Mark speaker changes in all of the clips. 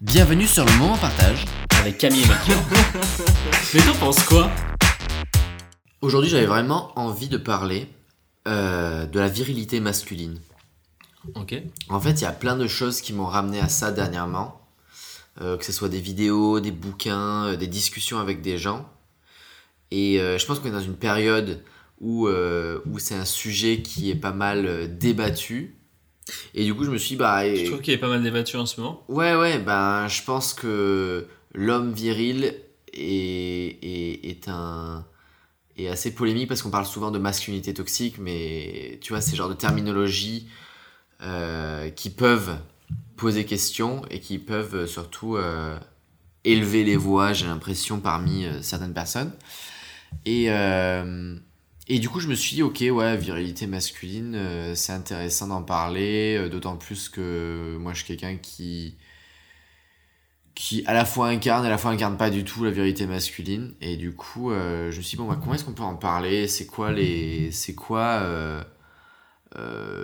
Speaker 1: Bienvenue sur le moment partage
Speaker 2: avec Camille et Mathieu. Mais t'en penses quoi
Speaker 1: Aujourd'hui, j'avais vraiment envie de parler euh, de la virilité masculine.
Speaker 2: Ok.
Speaker 1: En fait, il y a plein de choses qui m'ont ramené à ça dernièrement. Euh, que ce soit des vidéos, des bouquins, euh, des discussions avec des gens. Et euh, je pense qu'on est dans une période où, euh, où c'est un sujet qui est pas mal euh, débattu. Et du coup, je me suis dit, bah.
Speaker 2: Je
Speaker 1: et-
Speaker 2: trouve qu'il est pas mal débattu en ce moment.
Speaker 1: Ouais, ouais, ben je pense que l'homme viril est, est, est un est assez polémique parce qu'on parle souvent de masculinité toxique, mais tu vois, ces genres de terminologies euh, qui peuvent poser question et qui peuvent surtout euh, élever les voix, j'ai l'impression, parmi euh, certaines personnes. Et, euh, et du coup, je me suis dit, ok, ouais, virilité masculine, euh, c'est intéressant d'en parler, euh, d'autant plus que moi, je suis quelqu'un qui qui à la fois incarne et à la fois incarne pas du tout la virilité masculine. Et du coup euh, je me suis dit bon bah comment est-ce qu'on peut en parler? C'est quoi les c'est quoi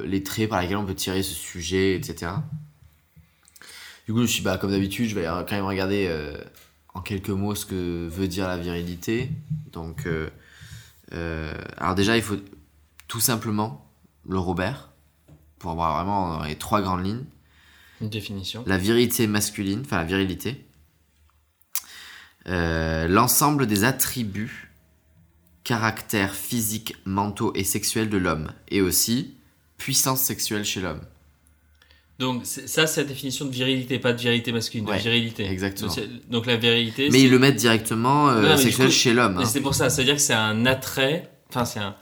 Speaker 1: les traits par lesquels on peut tirer ce sujet etc du coup je me suis dit, bah comme d'habitude je vais quand même regarder en quelques mots ce que veut dire la virilité. Donc alors déjà il faut tout simplement le Robert pour avoir vraiment les trois grandes lignes
Speaker 2: Une définition.
Speaker 1: la virilité masculine, enfin la virilité, euh, l'ensemble des attributs, caractères physiques, mentaux et sexuels de l'homme, et aussi puissance sexuelle chez l'homme.
Speaker 2: Donc ça, c'est la définition de virilité, pas de virilité masculine,
Speaker 1: Ouais,
Speaker 2: de virilité.
Speaker 1: exactement.
Speaker 2: Donc, la virilité.
Speaker 1: Mais ils le mettent directement euh,
Speaker 2: Non,
Speaker 1: sexuel
Speaker 2: coup-
Speaker 1: chez l'homme. Hein.
Speaker 2: c'est pour ça, c'est-à-dire que c'est un attrait. Enfin, c'est un.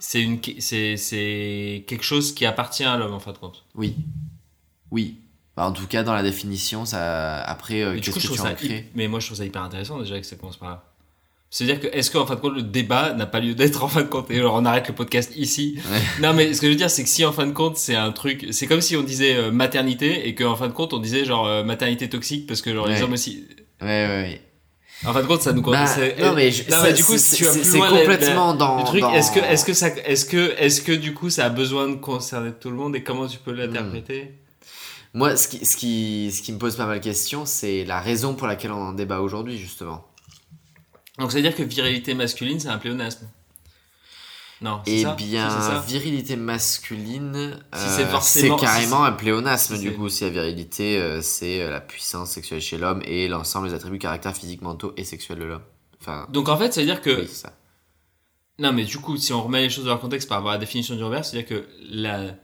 Speaker 2: C'est une. C'est c'est quelque chose qui appartient à l'homme en fin de compte.
Speaker 1: Oui. Oui. Bah, en tout cas, dans la définition, ça. Après, euh,
Speaker 2: Mais du coup,
Speaker 1: que
Speaker 2: trouve ça. hy- Mais moi, je trouve ça hyper intéressant déjà que ça commence par là. C'est-à-dire que, est-ce qu'en fin de compte, le débat n'a pas lieu d'être en fin de compte Et alors, on arrête le podcast ici.
Speaker 1: Ouais.
Speaker 2: Non, mais ce que je veux dire, c'est que si en fin de compte, c'est un truc. C'est comme si on disait euh, maternité et qu'en fin de compte, on disait genre euh, maternité toxique parce que genre les hommes aussi.
Speaker 1: Ouais, ouais, ouais.
Speaker 2: En fin de compte, ça nous
Speaker 1: Bah, non, mais, je-
Speaker 2: Non, mais
Speaker 1: ça-
Speaker 2: du coup,
Speaker 1: c'est-
Speaker 2: si tu vas
Speaker 1: c'est-
Speaker 2: plus
Speaker 1: c'est
Speaker 2: loin, la- la-
Speaker 1: complètement dans.
Speaker 2: le truc,
Speaker 1: dans-
Speaker 2: est-ce que, est-ce que ça, est-ce que, est-ce que du coup, ça a besoin de concerner tout le monde et comment tu peux l'interpréter?
Speaker 1: Moi, ce qui, ce, qui, ce qui me pose pas mal de questions, c'est la raison pour laquelle on en débat aujourd'hui, justement.
Speaker 2: Donc, ça veut dire que virilité masculine, c'est un pléonasme. Non, c'est
Speaker 1: Eh
Speaker 2: ça?
Speaker 1: bien,
Speaker 2: Si, c'est ça?
Speaker 1: virilité masculine,
Speaker 2: Si
Speaker 1: euh,
Speaker 2: c'est
Speaker 1: c'est carrément
Speaker 2: si
Speaker 1: un pléonasme du
Speaker 2: c'est-
Speaker 1: coup. Si la virilité, euh, c'est euh, la puissance sexuelle chez l'homme et l'ensemble des attributs caractères physiques, mentaux et sexuels de l'homme. Enfin,
Speaker 2: Donc, en fait, ça veut dire que
Speaker 1: oui, c'est ça.
Speaker 2: Non, mais du coup, si on remet les choses dans leur contexte par rapport à la définition du Robert, c'est-à-dire que la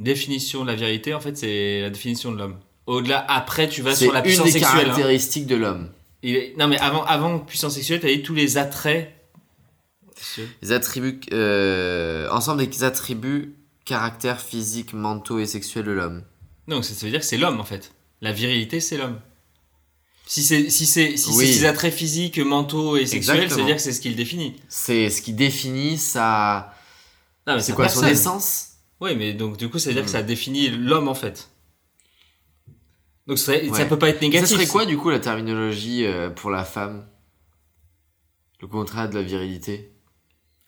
Speaker 2: définition de la vérité, en fait, c'est la définition de l'homme. Au-delà, après, tu vas
Speaker 1: C'est
Speaker 2: sur la
Speaker 1: une
Speaker 2: puissance
Speaker 1: des
Speaker 2: sexuelle. hein.
Speaker 1: caractéristiques de l'homme.
Speaker 2: Non, mais avant, avant puissance sexuelle, t'as dit tous les attraits.
Speaker 1: Les attributs, euh, ensemble des attributs, caractères physiques, mentaux et sexuels de l'homme.
Speaker 2: Donc, ça, ça veut dire que c'est l'homme, en fait. La virilité, c'est l'homme. Si c'est si c'est si
Speaker 1: Oui.
Speaker 2: ses attraits physiques, mentaux et sexuels, ça veut dire que c'est ce qu'il définit.
Speaker 1: C'est ce qui définit sa.
Speaker 2: Non, mais
Speaker 1: C'est quoi son
Speaker 2: personne.
Speaker 1: essence?
Speaker 2: Oui, mais donc du coup, ça veut dire
Speaker 1: Hmm.
Speaker 2: que ça définit l'homme, en fait. Donc, ça, ça
Speaker 1: Ouais.
Speaker 2: peut pas être négatif.
Speaker 1: Ça serait quoi du coup la terminologie euh, pour la femme? Le contraire de la virilité?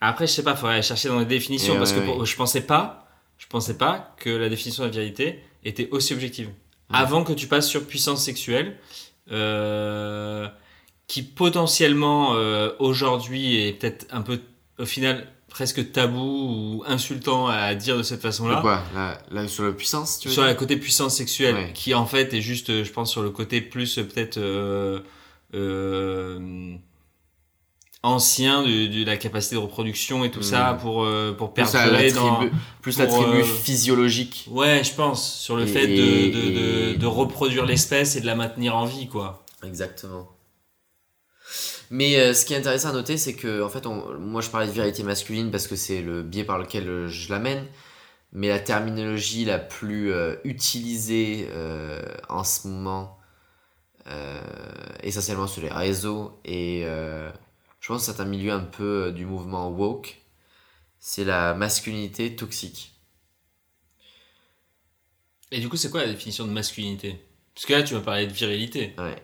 Speaker 2: Après, je sais pas, faudrait aller chercher dans les définitions
Speaker 1: Et
Speaker 2: parce
Speaker 1: ouais,
Speaker 2: que pour-
Speaker 1: ouais.
Speaker 2: je pensais pas, je pensais pas que la définition de la vérité était aussi objective. Avant que tu passes sur puissance sexuelle, euh, qui potentiellement euh, aujourd'hui est peut-être un peu, au final, presque tabou ou insultant à dire de cette façon-là.
Speaker 1: quoi la, la- Sur la puissance tu veux
Speaker 2: Sur
Speaker 1: dire
Speaker 2: le côté puissance sexuelle,
Speaker 1: Ouais.
Speaker 2: qui en fait est juste, euh, je pense, sur le côté plus euh, peut-être euh, euh, ancien de, de la capacité de reproduction et tout ça pour, euh, pour
Speaker 1: la-
Speaker 2: perdurer dans...
Speaker 1: plus l'attribut
Speaker 2: euh,
Speaker 1: physiologique.
Speaker 2: Ouais, je pense, sur le
Speaker 1: Et-
Speaker 2: fait de, de,
Speaker 1: et-
Speaker 2: de, de reproduire l'espèce et de la maintenir en vie, quoi.
Speaker 1: Exactement. Mais euh, ce qui est intéressant à noter, c'est que, en fait, on- moi je parlais de virilité masculine parce que c'est le biais par lequel euh, je l'amène, mais la terminologie la plus euh, utilisée euh, en ce moment, essentiellement sur les réseaux, et je pense que c'est un milieu un peu du mouvement woke, c'est la masculinité toxique.
Speaker 2: Et du coup, c'est quoi la définition de masculinité? Parce que là, tu vas parler de virilité.
Speaker 1: Ouais.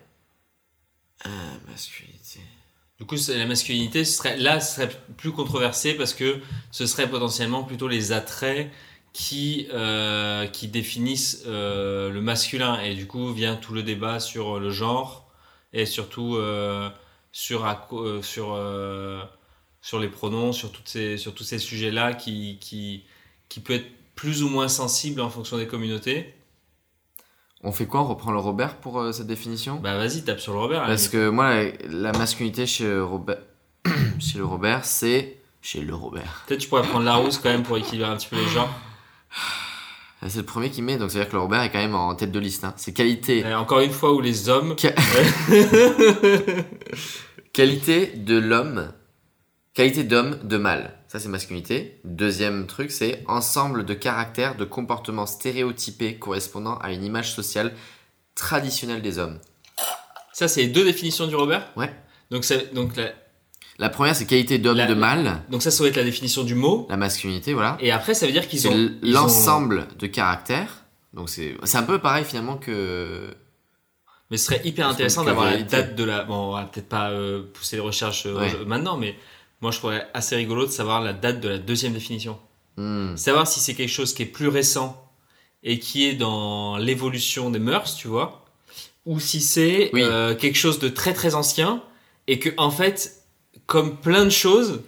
Speaker 1: Ah, masculinité.
Speaker 2: Du coup, la masculinité, serait, là, serait plus controversé parce que ce serait potentiellement plutôt les attraits qui, euh, définissent euh, le masculin. Et du coup, vient tout le débat sur le genre et surtout euh, sur, les pronoms, sur tous ces sujets-là qui, qui, qui peut être plus ou moins sensible en fonction des communautés.
Speaker 1: On fait quoi? On reprend le Robert pour euh, cette définition?
Speaker 2: Bah vas-y, tape sur le Robert.
Speaker 1: Parce que moi, la, la masculinité chez Robert, chez le Robert, c'est chez le Robert.
Speaker 2: Peut-être tu pourrais prendre la rousse quand même pour équilibrer un petit peu les genres.
Speaker 1: Ah, C'est le premier qui met, donc ça veut dire que le Robert est quand même en tête de liste. hein. C'est qualité,
Speaker 2: Et encore une fois où les hommes...
Speaker 1: Qualité de l'homme, qualité d'homme, de mâle. Ça c'est masculinité. Deuxième truc, c'est ensemble de caractères, de comportements stéréotypés correspondant à une image sociale traditionnelle des hommes.
Speaker 2: Ça, c'est les deux définitions du Robert?
Speaker 1: Ouais.
Speaker 2: Donc, la-
Speaker 1: La première, c'est qualité d'homme,
Speaker 2: La-
Speaker 1: de mâle.
Speaker 2: donc ça, ça va être la définition du mot.
Speaker 1: La masculinité, voilà.
Speaker 2: Et après, ça veut dire qu'ils ont...
Speaker 1: l'ensemble de caractères. Donc c'est un peu pareil finalement que
Speaker 2: Mais ce serait hyper intéressant d'avoir la date de la... Bon, on va peut-être pas euh, pousser les recherches euh,
Speaker 1: Ouais.
Speaker 2: maintenant, mais moi, je trouverais assez rigolo de savoir la date de la deuxième définition.
Speaker 1: hmm,
Speaker 2: Savoir si c'est quelque chose qui est plus récent et qui est dans l'évolution des mœurs, tu vois, ou si c'est
Speaker 1: Oui.
Speaker 2: euh, quelque chose de très très ancien et que en fait, comme plein de choses,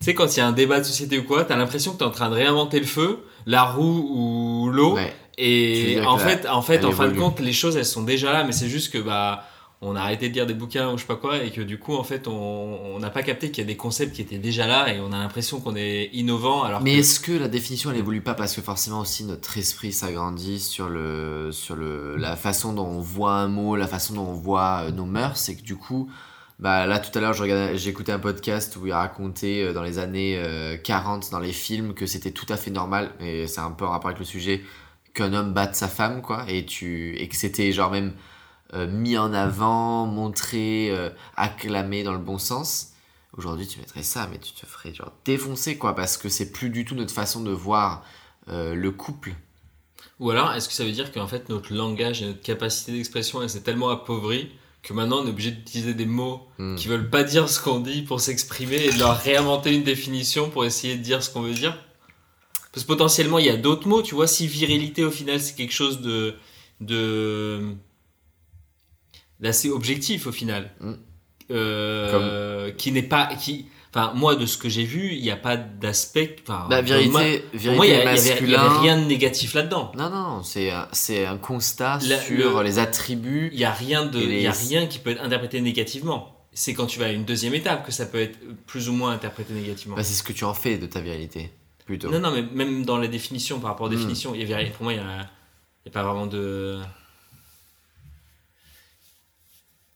Speaker 2: tu sais, quand il y a un débat de société ou quoi, t'as l'impression que t'es en train de réinventer le feu, la roue ou l'eau,
Speaker 1: ouais.
Speaker 2: Et en fait, en fait, en fin de compte, les choses elles sont déjà là, mais c'est juste que bah on a arrêté de lire des bouquins ou je sais pas quoi et que du coup en fait on n'a pas capté qu'il y a des concepts qui étaient déjà là et on a l'impression qu'on est innovant alors
Speaker 1: Mais
Speaker 2: que
Speaker 1: est-ce que la définition elle évolue pas parce que forcément aussi notre esprit s'agrandit sur le sur le la façon dont on voit un mot, la façon dont on voit euh, nos mœurs, c'est que du coup bah là tout à l'heure j'ai écouté un podcast où il racontait euh, dans les années euh, 40 dans les films que c'était tout à fait normal et c'est un peu en rapport avec le sujet qu'un homme batte sa femme quoi et tu et que c'était genre même euh, mis en avant, montré, euh, acclamé dans le bon sens. Aujourd'hui, tu mettrais ça, mais tu te ferais genre défoncer quoi, parce que c'est plus du tout notre façon de voir euh, le couple.
Speaker 2: Ou alors, est-ce que ça veut dire qu'en fait, notre langage et notre capacité d'expression, elle s'est tellement appauvrie que maintenant on est obligé d'utiliser des mots
Speaker 1: Hmm.
Speaker 2: qui veulent pas dire ce qu'on dit pour s'exprimer et de leur réinventer une définition pour essayer de dire ce qu'on veut dire? Parce que potentiellement, il y a d'autres mots, tu vois, si virilité au final c'est quelque chose de. de d'assez objectif au final.
Speaker 1: Hmm.
Speaker 2: Euh, qui n'est pas. qui Enfin, moi, de ce que j'ai vu, il n'y a pas d'aspect. Enfin,
Speaker 1: La
Speaker 2: moi-
Speaker 1: vérité,
Speaker 2: moi, il y,
Speaker 1: vérité
Speaker 2: a- il y avait, rien de négatif là-dedans.
Speaker 1: Non, non, c'est un- constat
Speaker 2: La-
Speaker 1: sur
Speaker 2: le-
Speaker 1: les attributs.
Speaker 2: Il y a rien de,
Speaker 1: les-
Speaker 2: y a rien qui peut être interprété négativement. C'est quand tu vas à une deuxième étape que ça peut être plus ou moins interprété négativement.
Speaker 1: Bah, c'est ce que tu en fais de ta virilité, plutôt.
Speaker 2: non, non, mais même dans les définitions, par rapport aux
Speaker 1: Hmm.
Speaker 2: définitions, il y avait, pour moi, il y a, il y a pas vraiment de.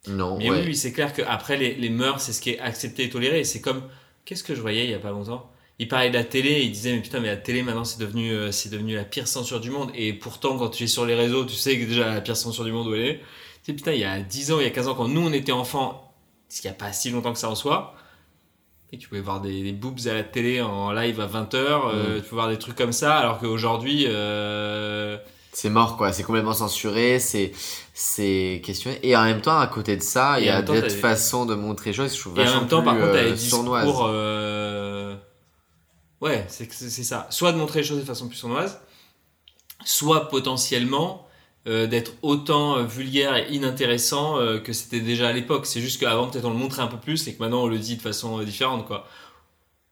Speaker 1: Non,
Speaker 2: Mais
Speaker 1: ouais.
Speaker 2: oui, c'est clair qu'après, les, les mœurs, c'est ce qui est accepté et toléré. C'est comme. Qu'est-ce que je voyais il y a pas longtemps? Il parlait de la télé et il disait, mais putain, mais la télé maintenant, c'est devenu, euh, c'est devenu la pire censure du monde. Et pourtant, quand tu es sur les réseaux, tu sais que déjà la pire censure du monde où elle est. Tu sais, putain, il y a 10 ans, il y a 15 ans, quand nous, on était enfants, ce qu'il n'y a pas si longtemps que ça en soit. Et tu pouvais voir des, des boobs à la télé en live à 20h, tu peux voir des trucs comme ça, alors qu'aujourd'hui, euh,
Speaker 1: C'est mort, quoi. C'est complètement censuré, c'est c'est questionné. Et en même temps, à côté de ça, il y a d'autres
Speaker 2: des-
Speaker 1: façons de montrer les choses je trouve
Speaker 2: Et en même temps, par
Speaker 1: plus,
Speaker 2: contre, t'as
Speaker 1: euh,
Speaker 2: les
Speaker 1: sournoises.
Speaker 2: discours. euh, Ouais, c'est que c'est c'est ça. Soit de montrer les choses de façon plus sournoise, soit potentiellement euh, d'être autant euh, vulgaire et inintéressant euh, que c'était déjà à l'époque. C'est juste qu'avant, peut-être on le montrait un peu plus et que maintenant on le dit de façon euh, différente, quoi.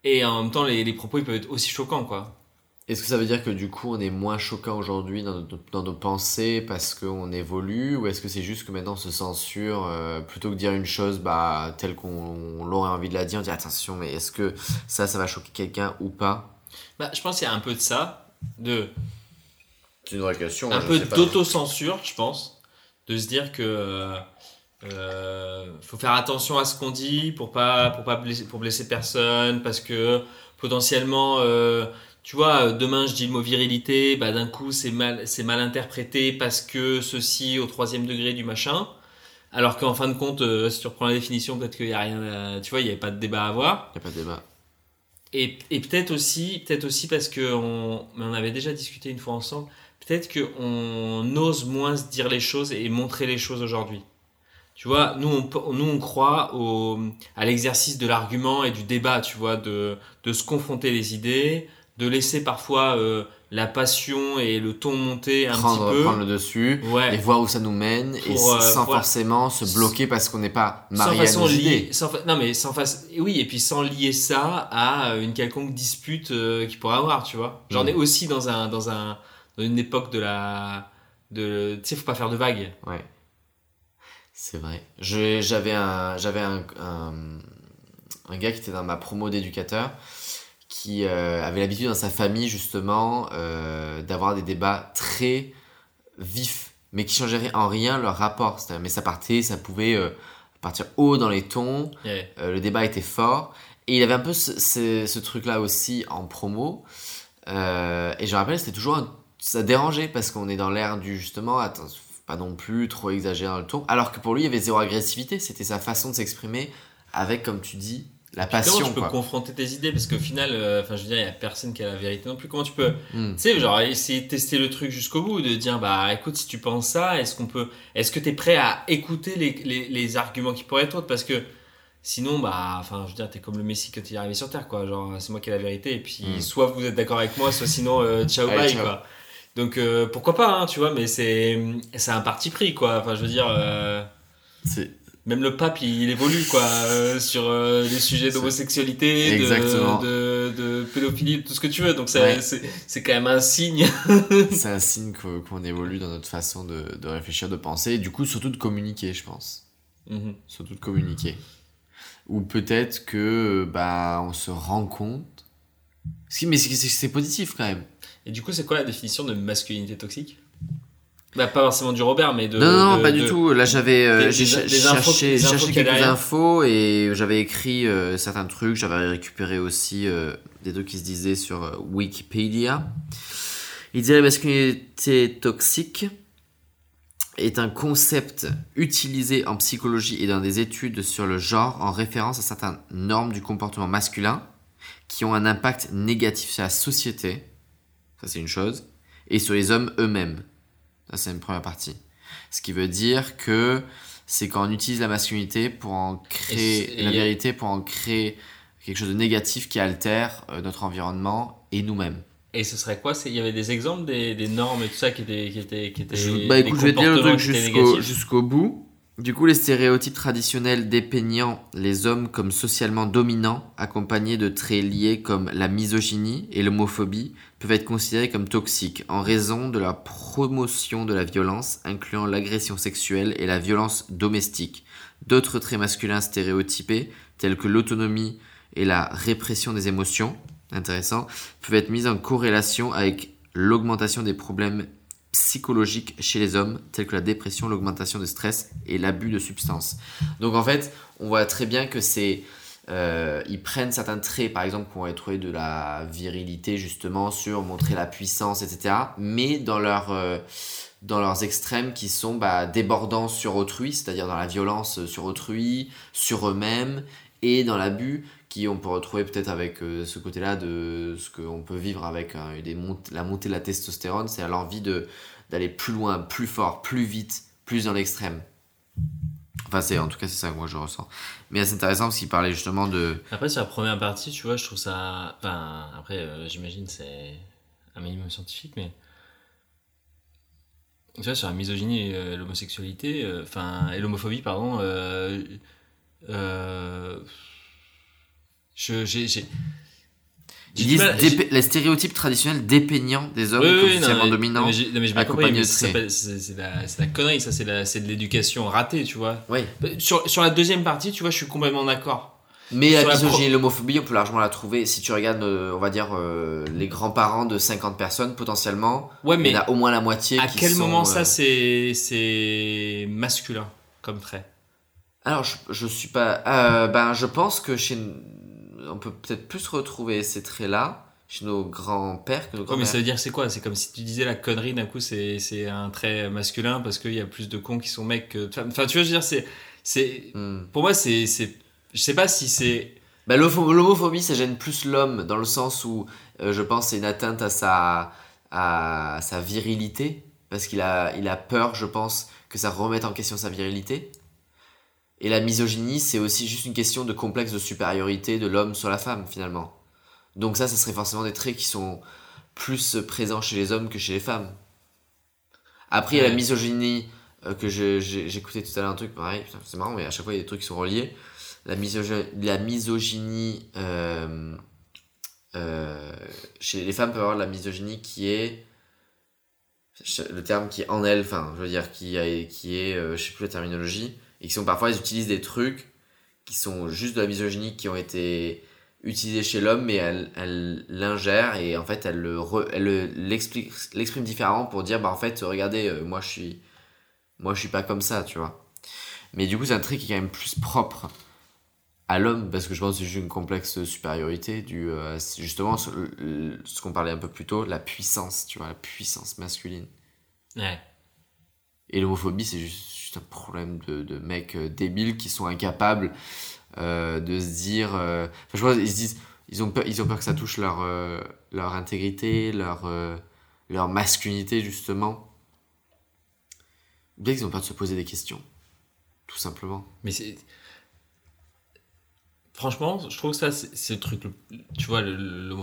Speaker 2: Et en même temps, les, les propos ils peuvent être aussi choquants, quoi.
Speaker 1: Est-ce que ça veut dire que du coup on est moins choquant aujourd'hui dans, nos- dans nos pensées parce qu'on évolue ou est-ce que c'est juste que maintenant on se censure euh, plutôt que de dire une chose bah, telle qu'on l'aurait envie de la dire, on dit attention mais est-ce que ça ça va choquer quelqu'un ou pas?
Speaker 2: Bah, je pense qu'il y a un peu de ça, de
Speaker 1: C'est une vraie question.
Speaker 2: un peu d'autocensure, je pense, de se dire que euh, euh, faut faire attention à ce qu'on dit pour pas pour pas blesser, pour blesser personne, parce que potentiellement, euh, tu vois, demain je dis le mot virilité, bah d'un coup c'est mal c'est mal interprété parce que ceci au troisième degré du machin. Alors qu'en fin de compte, euh, si tu reprends la définition, peut-être qu'il y a rien, à- tu vois, il n'y avait pas de débat à avoir.
Speaker 1: Il n'y a pas de débat.
Speaker 2: Et, et peut-être aussi, peut-être aussi parce que on, mais on avait déjà discuté une fois ensemble. Peut-être qu'on ose moins se dire les choses et montrer les choses aujourd'hui. Tu vois, nous on, nous on croit au, à l'exercice de l'argument et du débat, tu vois, de, de se confronter les idées, de laisser parfois euh, la passion et le ton monté un
Speaker 1: prendre,
Speaker 2: petit peu.
Speaker 1: prendre le dessus
Speaker 2: Ouais.
Speaker 1: et voir où ça nous mène et
Speaker 2: euh,
Speaker 1: sans forcément se bloquer parce qu'on n'est pas
Speaker 2: sans
Speaker 1: marié à
Speaker 2: façon
Speaker 1: nos
Speaker 2: liée,
Speaker 1: idées.
Speaker 2: sans fa- non mais sans face, oui et puis sans lier ça à euh, une quelconque dispute euh, qu'il pourrait avoir, tu vois. J'en
Speaker 1: Mm.
Speaker 2: ai aussi dans un dans un dans une époque de la de tu sais faut pas faire de vagues.
Speaker 1: Ouais. C'est vrai. Je- J'avais un, j'avais un, un, un gars qui était dans ma promo d'éducateur qui euh, avait l'habitude dans sa famille justement euh, d'avoir des débats très vifs mais qui changeraient en rien leur rapport. Mais ça partait, ça pouvait euh, partir haut dans les tons, le débat était fort. Et il avait un peu ce, ce- ce truc-là aussi en promo. Et je me rappelle, c'était toujours. un- ça dérangeait parce qu'on est dans l'ère du justement, attends, pas non plus trop exagérer dans le ton. Alors que pour lui, il y avait zéro agressivité. C'était sa façon de s'exprimer avec, comme tu dis, la
Speaker 2: Comment
Speaker 1: passion.
Speaker 2: tu peux
Speaker 1: quoi.
Speaker 2: confronter tes idées parce qu'au final, euh, enfin je veux dire, il y a personne qui a la vérité non plus. Comment tu peux
Speaker 1: Hmm.
Speaker 2: Tu sais, genre, essayer de tester le truc jusqu'au bout, de dire, bah écoute, si tu penses ça, est-ce qu'on peut. Est-ce que tu es prêt à écouter les, les, les arguments qui pourraient être autres? Parce que sinon, bah, enfin, je veux dire, t'es comme le Messie quand il est arrivé sur Terre, quoi. Genre, c'est moi qui ai la vérité, et puis
Speaker 1: Mm.
Speaker 2: soit vous êtes d'accord avec moi, soit sinon, euh, ciao,
Speaker 1: Allez,
Speaker 2: bye,
Speaker 1: ciao.
Speaker 2: quoi. Donc, euh, pourquoi pas, hein, tu vois, mais c'est c'est un parti pris, quoi. Enfin, je veux dire.
Speaker 1: C'est-
Speaker 2: même le pape, il, il évolue quoi euh, sur euh, les sujets d'homosexualité, de, de, de pédophilie, tout ce que tu veux. Donc
Speaker 1: Ouais.
Speaker 2: c'est quand même un signe.
Speaker 1: C'est un signe qu'on évolue dans notre façon de, de réfléchir, de penser, et du coup, surtout de communiquer, je pense.
Speaker 2: Mhm.
Speaker 1: surtout de communiquer. Ou peut-être que bah on se rend compte. Si, mais c'est positif quand même.
Speaker 2: Et du coup, c'est quoi la définition de masculinité toxique? Bah pas forcément du Robert, mais de.
Speaker 1: non, non,
Speaker 2: de-
Speaker 1: pas du tout. Là, j'avais euh, cherché, quelques infos et j'avais écrit euh, certains trucs. J'avais récupéré aussi euh, des trucs qui se disaient sur Wikipédia. Il disait la masculinité toxique est un concept utilisé en psychologie et dans des études sur le genre en référence à certaines normes du comportement masculin qui ont un impact négatif sur la société, ça c'est une chose, et sur les hommes eux-mêmes. Ça c'est une première partie. Ce qui veut dire que c'est quand on utilise la masculinité pour en créer,
Speaker 2: et
Speaker 1: la vérité pour en créer quelque chose de négatif qui altère euh, notre environnement et nous-mêmes.
Speaker 2: Et ce serait quoi? Il y avait des exemples des, des normes et tout ça qui étaient. Qui étaient, qui étaient
Speaker 1: Je- bah
Speaker 2: des
Speaker 1: écoute, je vais te lire le truc jusqu'au bout. Du coup, les stéréotypes traditionnels dépeignant les hommes comme socialement dominants, accompagnés de traits liés comme la misogynie et l'homophobie, peuvent être considérés comme toxiques en raison de la promotion de la violence, incluant l'agression sexuelle et la violence domestique. D'autres traits masculins stéréotypés, tels que l'autonomie et la répression des émotions, intéressant, peuvent être mis en corrélation avec l'augmentation des problèmes psychologiques chez les hommes, tels que la dépression, l'augmentation de stress et l'abus de substances. Donc en fait, on voit très bien que c'est... euh, ils prennent certains traits, par exemple, qu'on va trouver de la virilité, justement, sur montrer la puissance, etc. Mais euh, dans leurs extrêmes qui sont bah, débordants sur autrui, c'est-à-dire dans la violence sur autrui, sur eux-mêmes, et dans l'abus, qui on peut retrouver peut-être avec euh, ce côté-là de ce qu'on peut vivre avec mont- la montée de la testostérone, c'est l'envie de d'aller plus loin, plus fort, plus vite, plus dans l'extrême. Enfin, c'est en tout cas c'est ça que moi je ressens. Mais c'est intéressant parce qu'il parlait justement de
Speaker 2: Après, sur la première partie, tu vois, je trouve ça. Enfin, après, euh, j'imagine c'est un minimum scientifique, mais. Tu vois, sur la misogynie et euh, l'homosexualité, euh, enfin, et l'homophobie, pardon, euh, je, j'ai, j'ai,
Speaker 1: ils disent
Speaker 2: mal-
Speaker 1: les stéréotypes traditionnels dépeignants des hommes
Speaker 2: Oui, oui,
Speaker 1: comme dominants.
Speaker 2: mais non, mais compris, mais ça c'est la, c'est de la connerie, ça, c'est de, la- c'est de l'éducation ratée, tu vois.
Speaker 1: Oui.
Speaker 2: Sur, sur la deuxième partie, tu vois, je suis complètement d'accord.
Speaker 1: Mais la
Speaker 2: Sur la pro-
Speaker 1: misogynie et l'homophobie, on peut largement la trouver. Si tu regardes, euh, on va dire, euh, les grands-parents de 50 personnes, potentiellement,
Speaker 2: Ouais,
Speaker 1: il y en a au moins la moitié
Speaker 2: à
Speaker 1: qui
Speaker 2: quel
Speaker 1: sont,
Speaker 2: moment
Speaker 1: euh,
Speaker 2: ça, c'est, c'est masculin comme trait?
Speaker 1: Alors, je, je suis pas. euh, ben, je pense que chez. On peut peut-être plus retrouver ces traits-là chez nos grands-pères que nos
Speaker 2: Ouais, mais
Speaker 1: grands-mères.
Speaker 2: ça veut dire c'est quoi? C'est comme si tu disais la connerie d'un coup c'est c'est un trait masculin parce qu'il y a plus de cons qui sont mecs que. Enfin tu vois je veux dire c'est c'est
Speaker 1: Hmm.
Speaker 2: pour moi c'est c'est je sais pas si c'est
Speaker 1: Bah, L'homophobie, ça gêne plus l'homme dans le sens où euh, je pense c'est une atteinte à sa, à sa virilité parce qu'il a, il a peur, je pense, que ça remette en question sa virilité. Et la misogynie, c'est aussi juste une question de complexe de supériorité de l'homme sur la femme finalement. Donc ça, ça serait forcément des traits qui sont plus présent chez les hommes que chez les femmes. Après, il y a la misogynie euh, que j'écoutais tout à l'heure un truc pareil, c'est marrant, mais à chaque fois il y a des trucs qui sont reliés. La, misogy- la misogynie euh, euh, chez les femmes peut avoir de la misogynie qui est le terme qui est en elle, enfin, je veux dire, qui, a- qui est, je sais plus la terminologie, et qui sont parfois, ils utilisent des trucs qui sont juste de la misogynie, qui ont été utilisés chez l'homme, mais elle, l'ingère, et en fait, elle le re- elle le- l'exprime différemment pour dire, bah en fait, regardez, euh, moi je suis, moi je suis pas comme ça, tu vois. Mais du coup, c'est un trait qui est quand même plus propre à l'homme, parce que je pense que c'est juste une complexe supériorité, du, euh, justement ce, ce qu'on parlait un peu plus tôt, la puissance, tu vois, la puissance masculine.
Speaker 2: Ouais.
Speaker 1: Et l'homophobie, c'est juste, juste un problème de, mecs euh, débiles qui sont incapables euh, de se dire. euh, Enfin, je pense, ils se disent. Ils ont peur, ils ont peur que ça touche leur, leur intégrité, leur, leur masculinité, justement. Bien qu'ils ont peur de se poser des questions. Tout simplement.
Speaker 2: Mais c'est. Franchement, je trouve que ça, c'est le truc. Tu vois, le- le-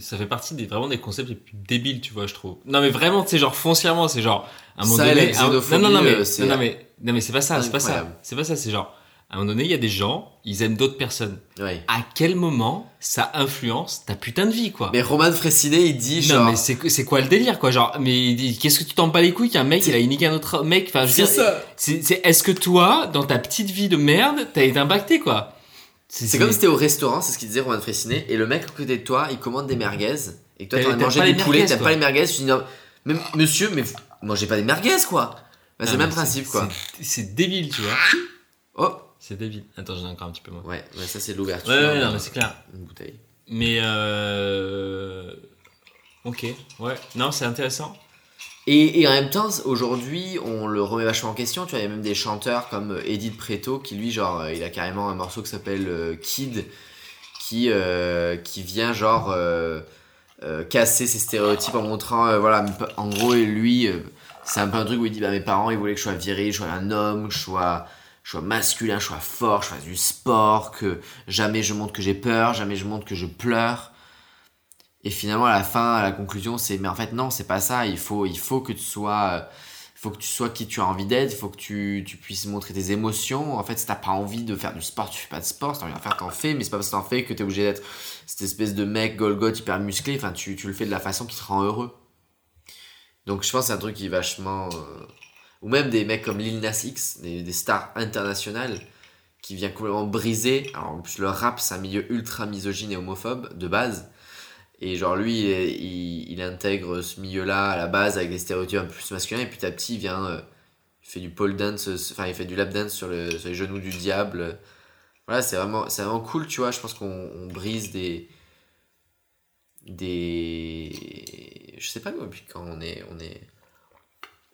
Speaker 2: ça, fait partie des, vraiment des concepts les plus débiles, tu vois, je trouve. Non, mais vraiment, c'est genre foncièrement, c'est genre. À un moment
Speaker 1: Ça
Speaker 2: donné. un- non, non, non, mais,
Speaker 1: euh,
Speaker 2: non, non, mais, non, mais c'est pas ça, c'est pas ça. C'est pas ça, c'est genre. À un moment donné, il y a des gens, ils aiment d'autres personnes.
Speaker 1: Ouais.
Speaker 2: À quel moment ça influence ta putain de vie, quoi?
Speaker 1: Mais Roman Fressinet, il dit
Speaker 2: non,
Speaker 1: genre.
Speaker 2: mais c'est quoi le délire, quoi? Genre, mais il dit, qu'est-ce que tu t'en bats les couilles qu'un mec, il a niqué un autre mec? Enfin, je veux
Speaker 1: C'est ça.
Speaker 2: c'est, c'est- est-ce que toi, dans ta petite vie de merde, t'as été impacté, quoi?
Speaker 1: C'est comme si t'es au restaurant, c'est ce qu'il disait Roman Fressinet, et le mec à côté de toi, il commande des merguez, et que toi
Speaker 2: T'as-
Speaker 1: t'as
Speaker 2: pas
Speaker 1: des poulets,
Speaker 2: quoi.
Speaker 1: pas les merguez, tu dis non, mais monsieur, mais mangez pas des merguez quoi Bah, C'est
Speaker 2: Ah,
Speaker 1: le même principe quoi.
Speaker 2: C'est, débile, tu vois.
Speaker 1: Oh
Speaker 2: C'est débile. Attends, j'en ai encore un petit peu moins.
Speaker 1: Ouais, ouais, ça c'est l'ouverture.
Speaker 2: Ouais, ouais,
Speaker 1: euh,
Speaker 2: non, mais c'est clair.
Speaker 1: Une bouteille.
Speaker 2: Mais euh... Ok, ouais. Non, c'est intéressant.
Speaker 1: Et, en même temps, aujourd'hui, on le remet vachement en question. Tu vois, il y a même des chanteurs comme euh, Edith Preto qui, lui, genre, euh, il a carrément un morceau qui s'appelle euh, Kid, qui, qui vient, genre, casser ces stéréotypes en montrant, voilà, en gros, lui, c'est un peu un truc où il dit, bah, mes parents, ils voulaient que je sois viril, je sois un homme, que je sois, je sois masculin, je sois fort, je fasse du sport, que jamais je montre que j'ai peur, jamais je montre que je pleure. Et finalement, à la fin, à la conclusion, c'est mais en fait non, c'est pas ça. Il faut, il faut que tu sois, euh, faut que tu sois qui tu as envie d'être. Il faut que tu, tu puisses montrer tes émotions. En fait, si t'as pas envie de faire du sport, tu fais pas de sport. Si t'as envie d'en faire, t'en fais. Mais c'est pas parce que t'en fais que t'es obligé d'être cette espèce de mec Golgoth hyper musclé. Enfin, tu, tu le fais de la façon qui te rend heureux. Donc, je pense que c'est un truc qui est vachement, euh, ou même des mecs comme Lil Nas X, des, des stars internationales, qui vient complètement briser. Alors, en plus, le rap, c'est un milieu ultra misogyne et homophobe de base. Et genre lui, il, intègre ce milieu-là à la base avec des stéréotypes un peu plus masculins. Et puis petit à petit, il vient, euh, il fait du pole dance, euh, enfin il fait du lap dance sur, le, sur les genoux du diable. Voilà, c'est vraiment, c'est vraiment cool, tu vois. Je pense qu'on on brise des, des, je sais pas moi, puis quand on est, on est,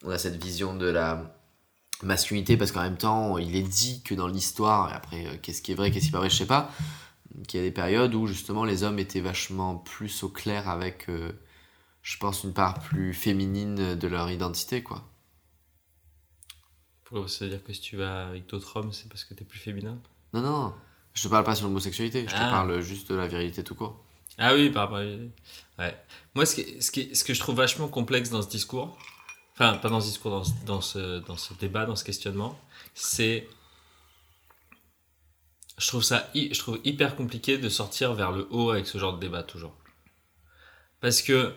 Speaker 1: on a cette vision de la masculinité parce qu'en même temps, il est dit que dans l'histoire, et après, euh, qu'est-ce qui est vrai, qu'est-ce qui est pas vrai, je sais pas qu'il y a des périodes où justement les hommes étaient vachement plus au clair avec, euh, je pense, une part plus féminine de leur identité, quoi.
Speaker 2: Pourquoi ça veut dire que si tu vas avec d'autres hommes, c'est parce que t'es plus féminin?
Speaker 1: Non, non, je te parle pas sur l'homosexualité, je te
Speaker 2: Ah.
Speaker 1: parle juste de la virilité tout court.
Speaker 2: Ah oui, par rapport à... Ouais. Moi, ce, qui, ce, qui, ce que je trouve vachement complexe dans ce discours, enfin, pas dans ce discours, dans, dans, ce, dans ce débat, dans ce questionnement, c'est. Je trouve ça je trouve hyper compliqué de sortir vers le haut avec ce genre de débat, toujours. Parce que.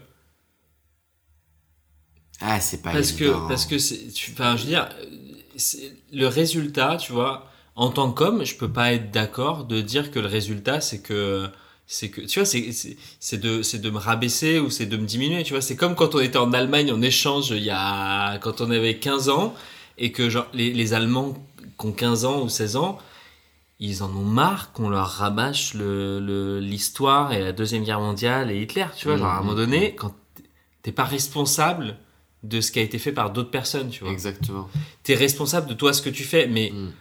Speaker 1: Ah, c'est pas
Speaker 2: Parce que,
Speaker 1: évident.
Speaker 2: parce que c'est, enfin, je veux dire, le résultat, tu vois, en tant qu'homme, je peux pas être d'accord de dire que le résultat, c'est que, c'est que, tu vois, c'est, c'est, c'est de, c'est de me rabaisser ou c'est de me diminuer, tu vois. C'est comme quand on était en Allemagne en échange il y a, quand on avait 15 ans et que, genre, les, les Allemands qui ont 15 ans ou 16 ans, ils en ont marre qu'on leur rabâche le, le- l'histoire et la Deuxième Guerre mondiale et Hitler, tu vois. Genre, à un
Speaker 1: Mhm.
Speaker 2: moment donné, quand t'es pas responsable de ce qui a été fait par d'autres personnes, tu vois.
Speaker 1: Exactement.
Speaker 2: T'es responsable de toi, ce que tu fais, mais
Speaker 1: Mm.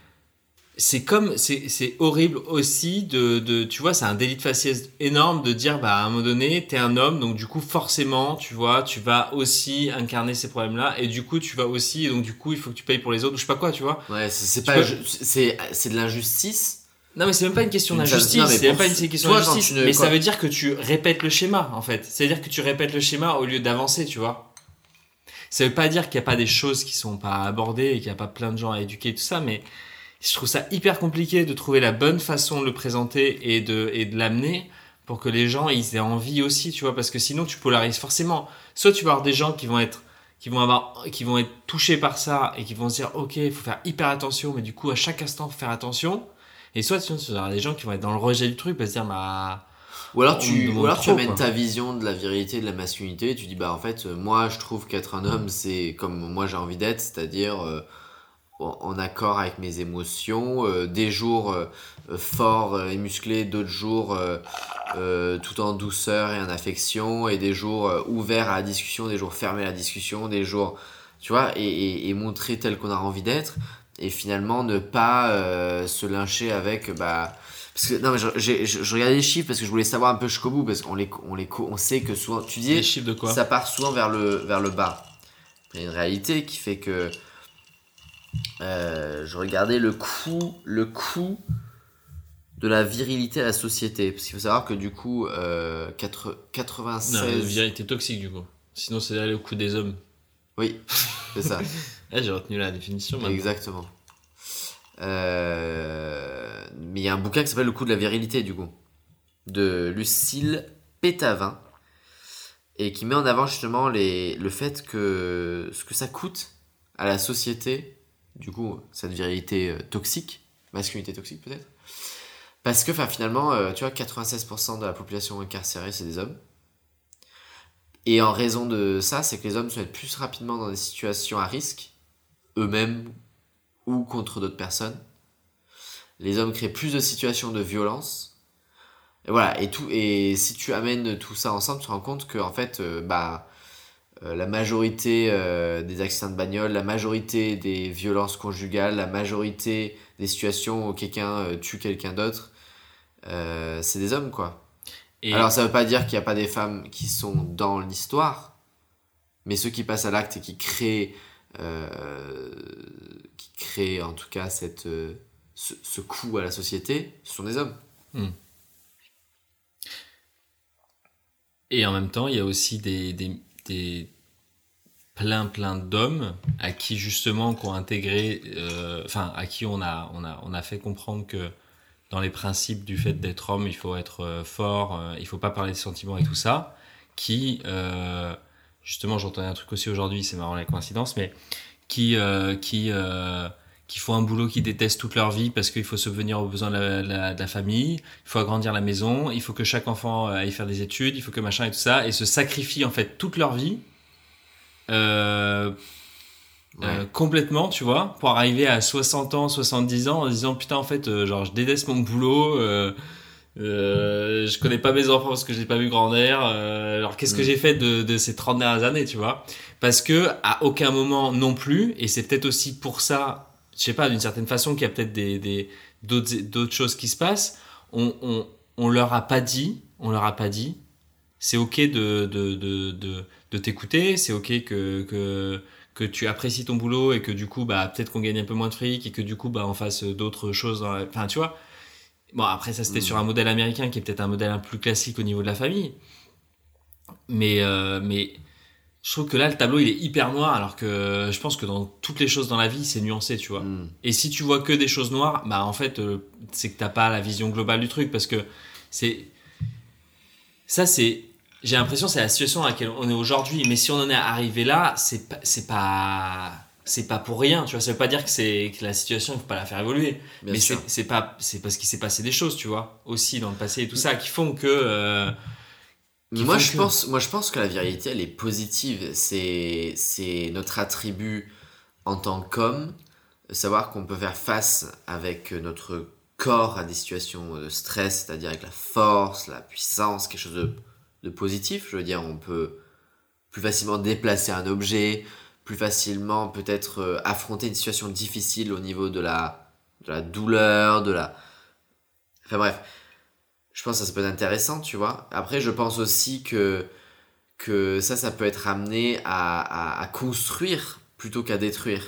Speaker 2: C'est comme, c'est, c'est horrible aussi de, de, tu vois, c'est un délit de faciès énorme de dire, bah, à un moment donné, t'es un homme, donc du coup, forcément, tu vois, tu vas aussi incarner ces problèmes-là, et du coup, tu vas aussi, et donc du coup, il faut que tu payes pour les autres, ou je sais pas quoi, tu vois.
Speaker 1: Ouais, c'est c'est pas, c'est c'est de l'injustice,
Speaker 2: Non, mais c'est même pas une question d'injustice. C'est même pas une question d'injustice. Mais ça veut dire que tu répètes le schéma, en fait. C'est-à-dire que tu répètes le schéma au lieu d'avancer, tu vois. Ça veut pas dire qu'il n'y a pas des choses qui sont pas abordées et qu'il n'y a pas plein de gens à éduquer, tout ça, mais je trouve ça hyper compliqué de trouver la bonne façon de le présenter et de, et de l'amener pour que les gens ils aient envie aussi, tu vois, parce que sinon tu polarises forcément. Soit tu vas avoir des gens qui vont être qui vont avoir qui vont être touchés par ça et qui vont se dire ok il faut faire hyper attention mais du coup à chaque instant faut faire attention et soit tu vas avoir des gens qui vont être dans le rejet du truc et se dire bah
Speaker 1: Ou alors tu, ou alors tu amènes ta vision de la virilité, de la masculinité, et tu dis bah en fait euh, moi je trouve qu'être un homme c'est comme moi j'ai envie d'être, c'est-à-dire euh, en, accord avec mes émotions, euh, des jours euh, euh, forts euh, et musclés, d'autres jours euh, euh, tout en douceur et en affection, et des jours euh, ouverts à la discussion, des jours fermés à la discussion, des jours tu vois, et, et, et montrer tel qu'on a envie d'être, et finalement ne pas euh, se lyncher avec bah parce que non mais je, je, je regardais les chiffres parce que je voulais savoir un peu jusqu'au bout parce qu'on les on les on sait que souvent tu
Speaker 2: les
Speaker 1: dis
Speaker 2: chiffres de quoi?
Speaker 1: ça part souvent vers le vers le bas. Il y a une réalité qui fait que euh, je regardais le coût le coût de la virilité à la société parce qu'il faut savoir que du coup euh, 4
Speaker 2: Non,
Speaker 1: 96
Speaker 2: virilité toxique du coup. Sinon c'est au coup des hommes.
Speaker 1: oui c'est ça
Speaker 2: Ah, j'ai retenu la définition. maintenant.
Speaker 1: Exactement. Euh, mais il y a un bouquin qui s'appelle Le coup de la virilité, du coup, de Lucille Pétavin, et qui met en avant justement les, le fait que ce que ça coûte à la société, du coup, cette virilité euh, toxique, masculinité toxique peut-être, parce que finalement, euh, tu vois, 96% de la population incarcérée, c'est des hommes. Et en raison de ça, c'est que les hommes se mettent plus rapidement dans des situations à risque, eux-mêmes ou contre d'autres personnes. Les hommes créent plus de situations de violence. Et voilà, et, tout, et si tu amènes tout ça ensemble, tu te rends compte que en fait, euh, bah, la majorité euh, des accidents de bagnole, la majorité des violences conjugales, la majorité des situations où quelqu'un euh, tue quelqu'un d'autre, euh, c'est des hommes, quoi.
Speaker 2: Et
Speaker 1: Alors ça veut pas dire qu'il n'y a pas des femmes qui sont dans l'histoire, mais ceux qui passent à l'acte et qui créent, euh, qui créent en tout cas cette, euh, ce, ce coût à la société, ce sont des hommes.
Speaker 2: Et en même temps, il y a aussi des, des, plein plein d'hommes à qui justement qu'on intégré, euh, enfin à qui on a, on, a, on a fait comprendre que dans les principes du fait d'être homme, il faut être euh, fort, euh, il faut pas parler de sentiments et tout ça, qui justement j'entendais un truc aussi aujourd'hui, c'est marrant la coïncidence, mais qui qui qui font un boulot qu'ils détestent toute leur vie parce qu'il faut subvenir aux besoins de la, de la- de la famille, il faut agrandir la maison, il faut que chaque enfant euh, aille faire des études, il faut que machin et tout ça, et se sacrifient en fait toute leur vie euh, euh, complètement, tu vois, pour arriver à 60 ans, 70 ans en disant putain en fait, euh, genre je déteste mon boulot, je connais pas mes enfants parce que je l'ai pas vu grandir, alors qu'est-ce que
Speaker 1: Mm.
Speaker 2: j'ai fait de, de ces 30 dernières années, tu vois? Parce que à aucun moment non plus, et c'est peut-être aussi pour ça, je sais pas, d'une certaine façon qu'il y a peut-être des, des, d'autres, d'autres choses qui se passent, on, on, on leur a pas dit, on leur a pas dit, c'est ok de, de, de, de, de t'écouter, c'est ok que, que, que tu apprécies ton boulot et que du coup, bah, peut-être qu'on gagne un peu moins de fric et que du coup, bah, on fasse d'autres choses dans la... Enfin, tu vois. Bon, après, ça, c'était
Speaker 1: Mm.
Speaker 2: sur un modèle américain qui est peut-être un modèle un peu plus classique au niveau de la famille. Mais, euh, mais je trouve que là, le tableau, il est hyper noir, alors que je pense que dans toutes les choses dans la vie, c'est nuancé, tu vois.
Speaker 1: Mm.
Speaker 2: Et si tu vois que des choses noires, bah en fait, euh, c'est que t'as pas la vision globale du truc parce que c'est ça, c'est j'ai l'impression c'est la situation à laquelle on est aujourd'hui. Mais si on en est arrivé là, c'est pas c'est pas c'est pas pour rien, tu vois. Ça veut pas dire que c'est que la situation, il faut pas la faire évoluer.
Speaker 1: Bien
Speaker 2: mais c'est pas c'est parce qu'il s'est passé des choses, tu vois, aussi dans le passé et tout ça, qui font que euh,
Speaker 1: Moi je,
Speaker 2: que-
Speaker 1: pense, moi je pense que la virilité elle est positive. C'est, c'est notre attribut en tant qu'homme. Savoir qu'on peut faire face avec notre corps à des situations de stress, c'est-à-dire avec la force, la puissance, quelque chose de, de positif. Je veux dire, on peut plus facilement déplacer un objet, plus facilement peut-être euh, affronter une situation difficile au niveau de la, de la douleur, de la... Enfin bref, je pense que ça, peut être intéressant, tu vois. Après, je pense aussi que, que ça, ça peut être amené à, à, à construire plutôt qu'à détruire.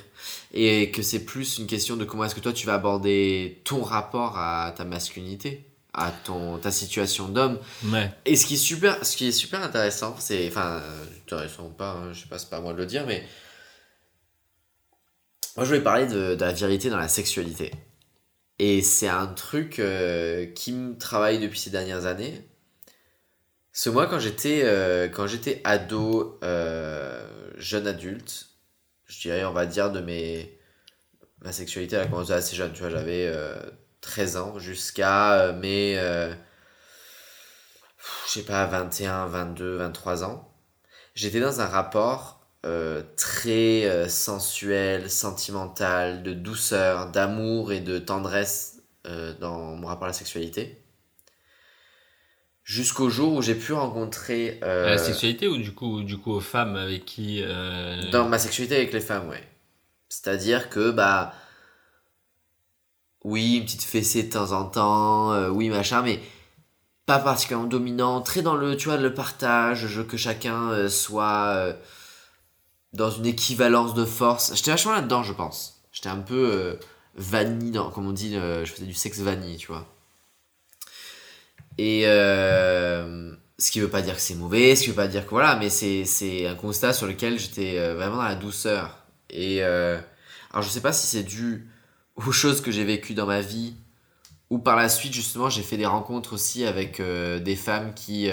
Speaker 1: Et que c'est plus une question de comment est-ce que toi tu vas aborder ton rapport à ta masculinité, à ton, ta situation d'homme.
Speaker 2: Ouais.
Speaker 1: Et ce qui est super, ce qui est super intéressant, c'est, enfin, intéressant ou pas, hein, je sais pas, c'est pas à moi de le dire, mais moi je voulais parler de, de la virilité dans la sexualité. Et c'est un truc euh, qui me travaille depuis ces dernières années. Ce moi, quand j'étais euh, ado, euh, jeune adulte, je dirais, on va dire, de mes. Ma sexualité, elle a commencé assez jeune, tu vois, j'avais euh, 13 ans jusqu'à mes. je sais pas, 21, 22, 23 ans. J'étais dans un rapport euh, très euh, sensuel, sentimental, de douceur, d'amour et de tendresse euh, dans mon rapport à la sexualité. Jusqu'au jour où j'ai pu rencontrer. euh,
Speaker 2: À la sexualité ou du coup, du coup aux femmes avec qui.
Speaker 1: Dans ma sexualité avec les femmes, ouais. C'est-à-dire que, bah. Oui, une petite fessée de temps en temps, oui, machin, mais pas particulièrement dominant, très dans le, tu vois, le partage, je- que chacun soit dans une équivalence de force. J'étais vachement là-dedans, je pense. J'étais un peu euh, vanille, dans, comme on dit, je faisais du sexe vanille, tu vois. Et euh, ce qui veut pas dire que c'est mauvais, ce qui veut pas dire que voilà, mais c'est, un constat sur lequel j'étais euh, vraiment dans la douceur. Et euh, alors je sais pas si c'est dû aux choses que j'ai vécues dans ma vie ou par la suite justement j'ai fait des rencontres aussi avec des femmes qui,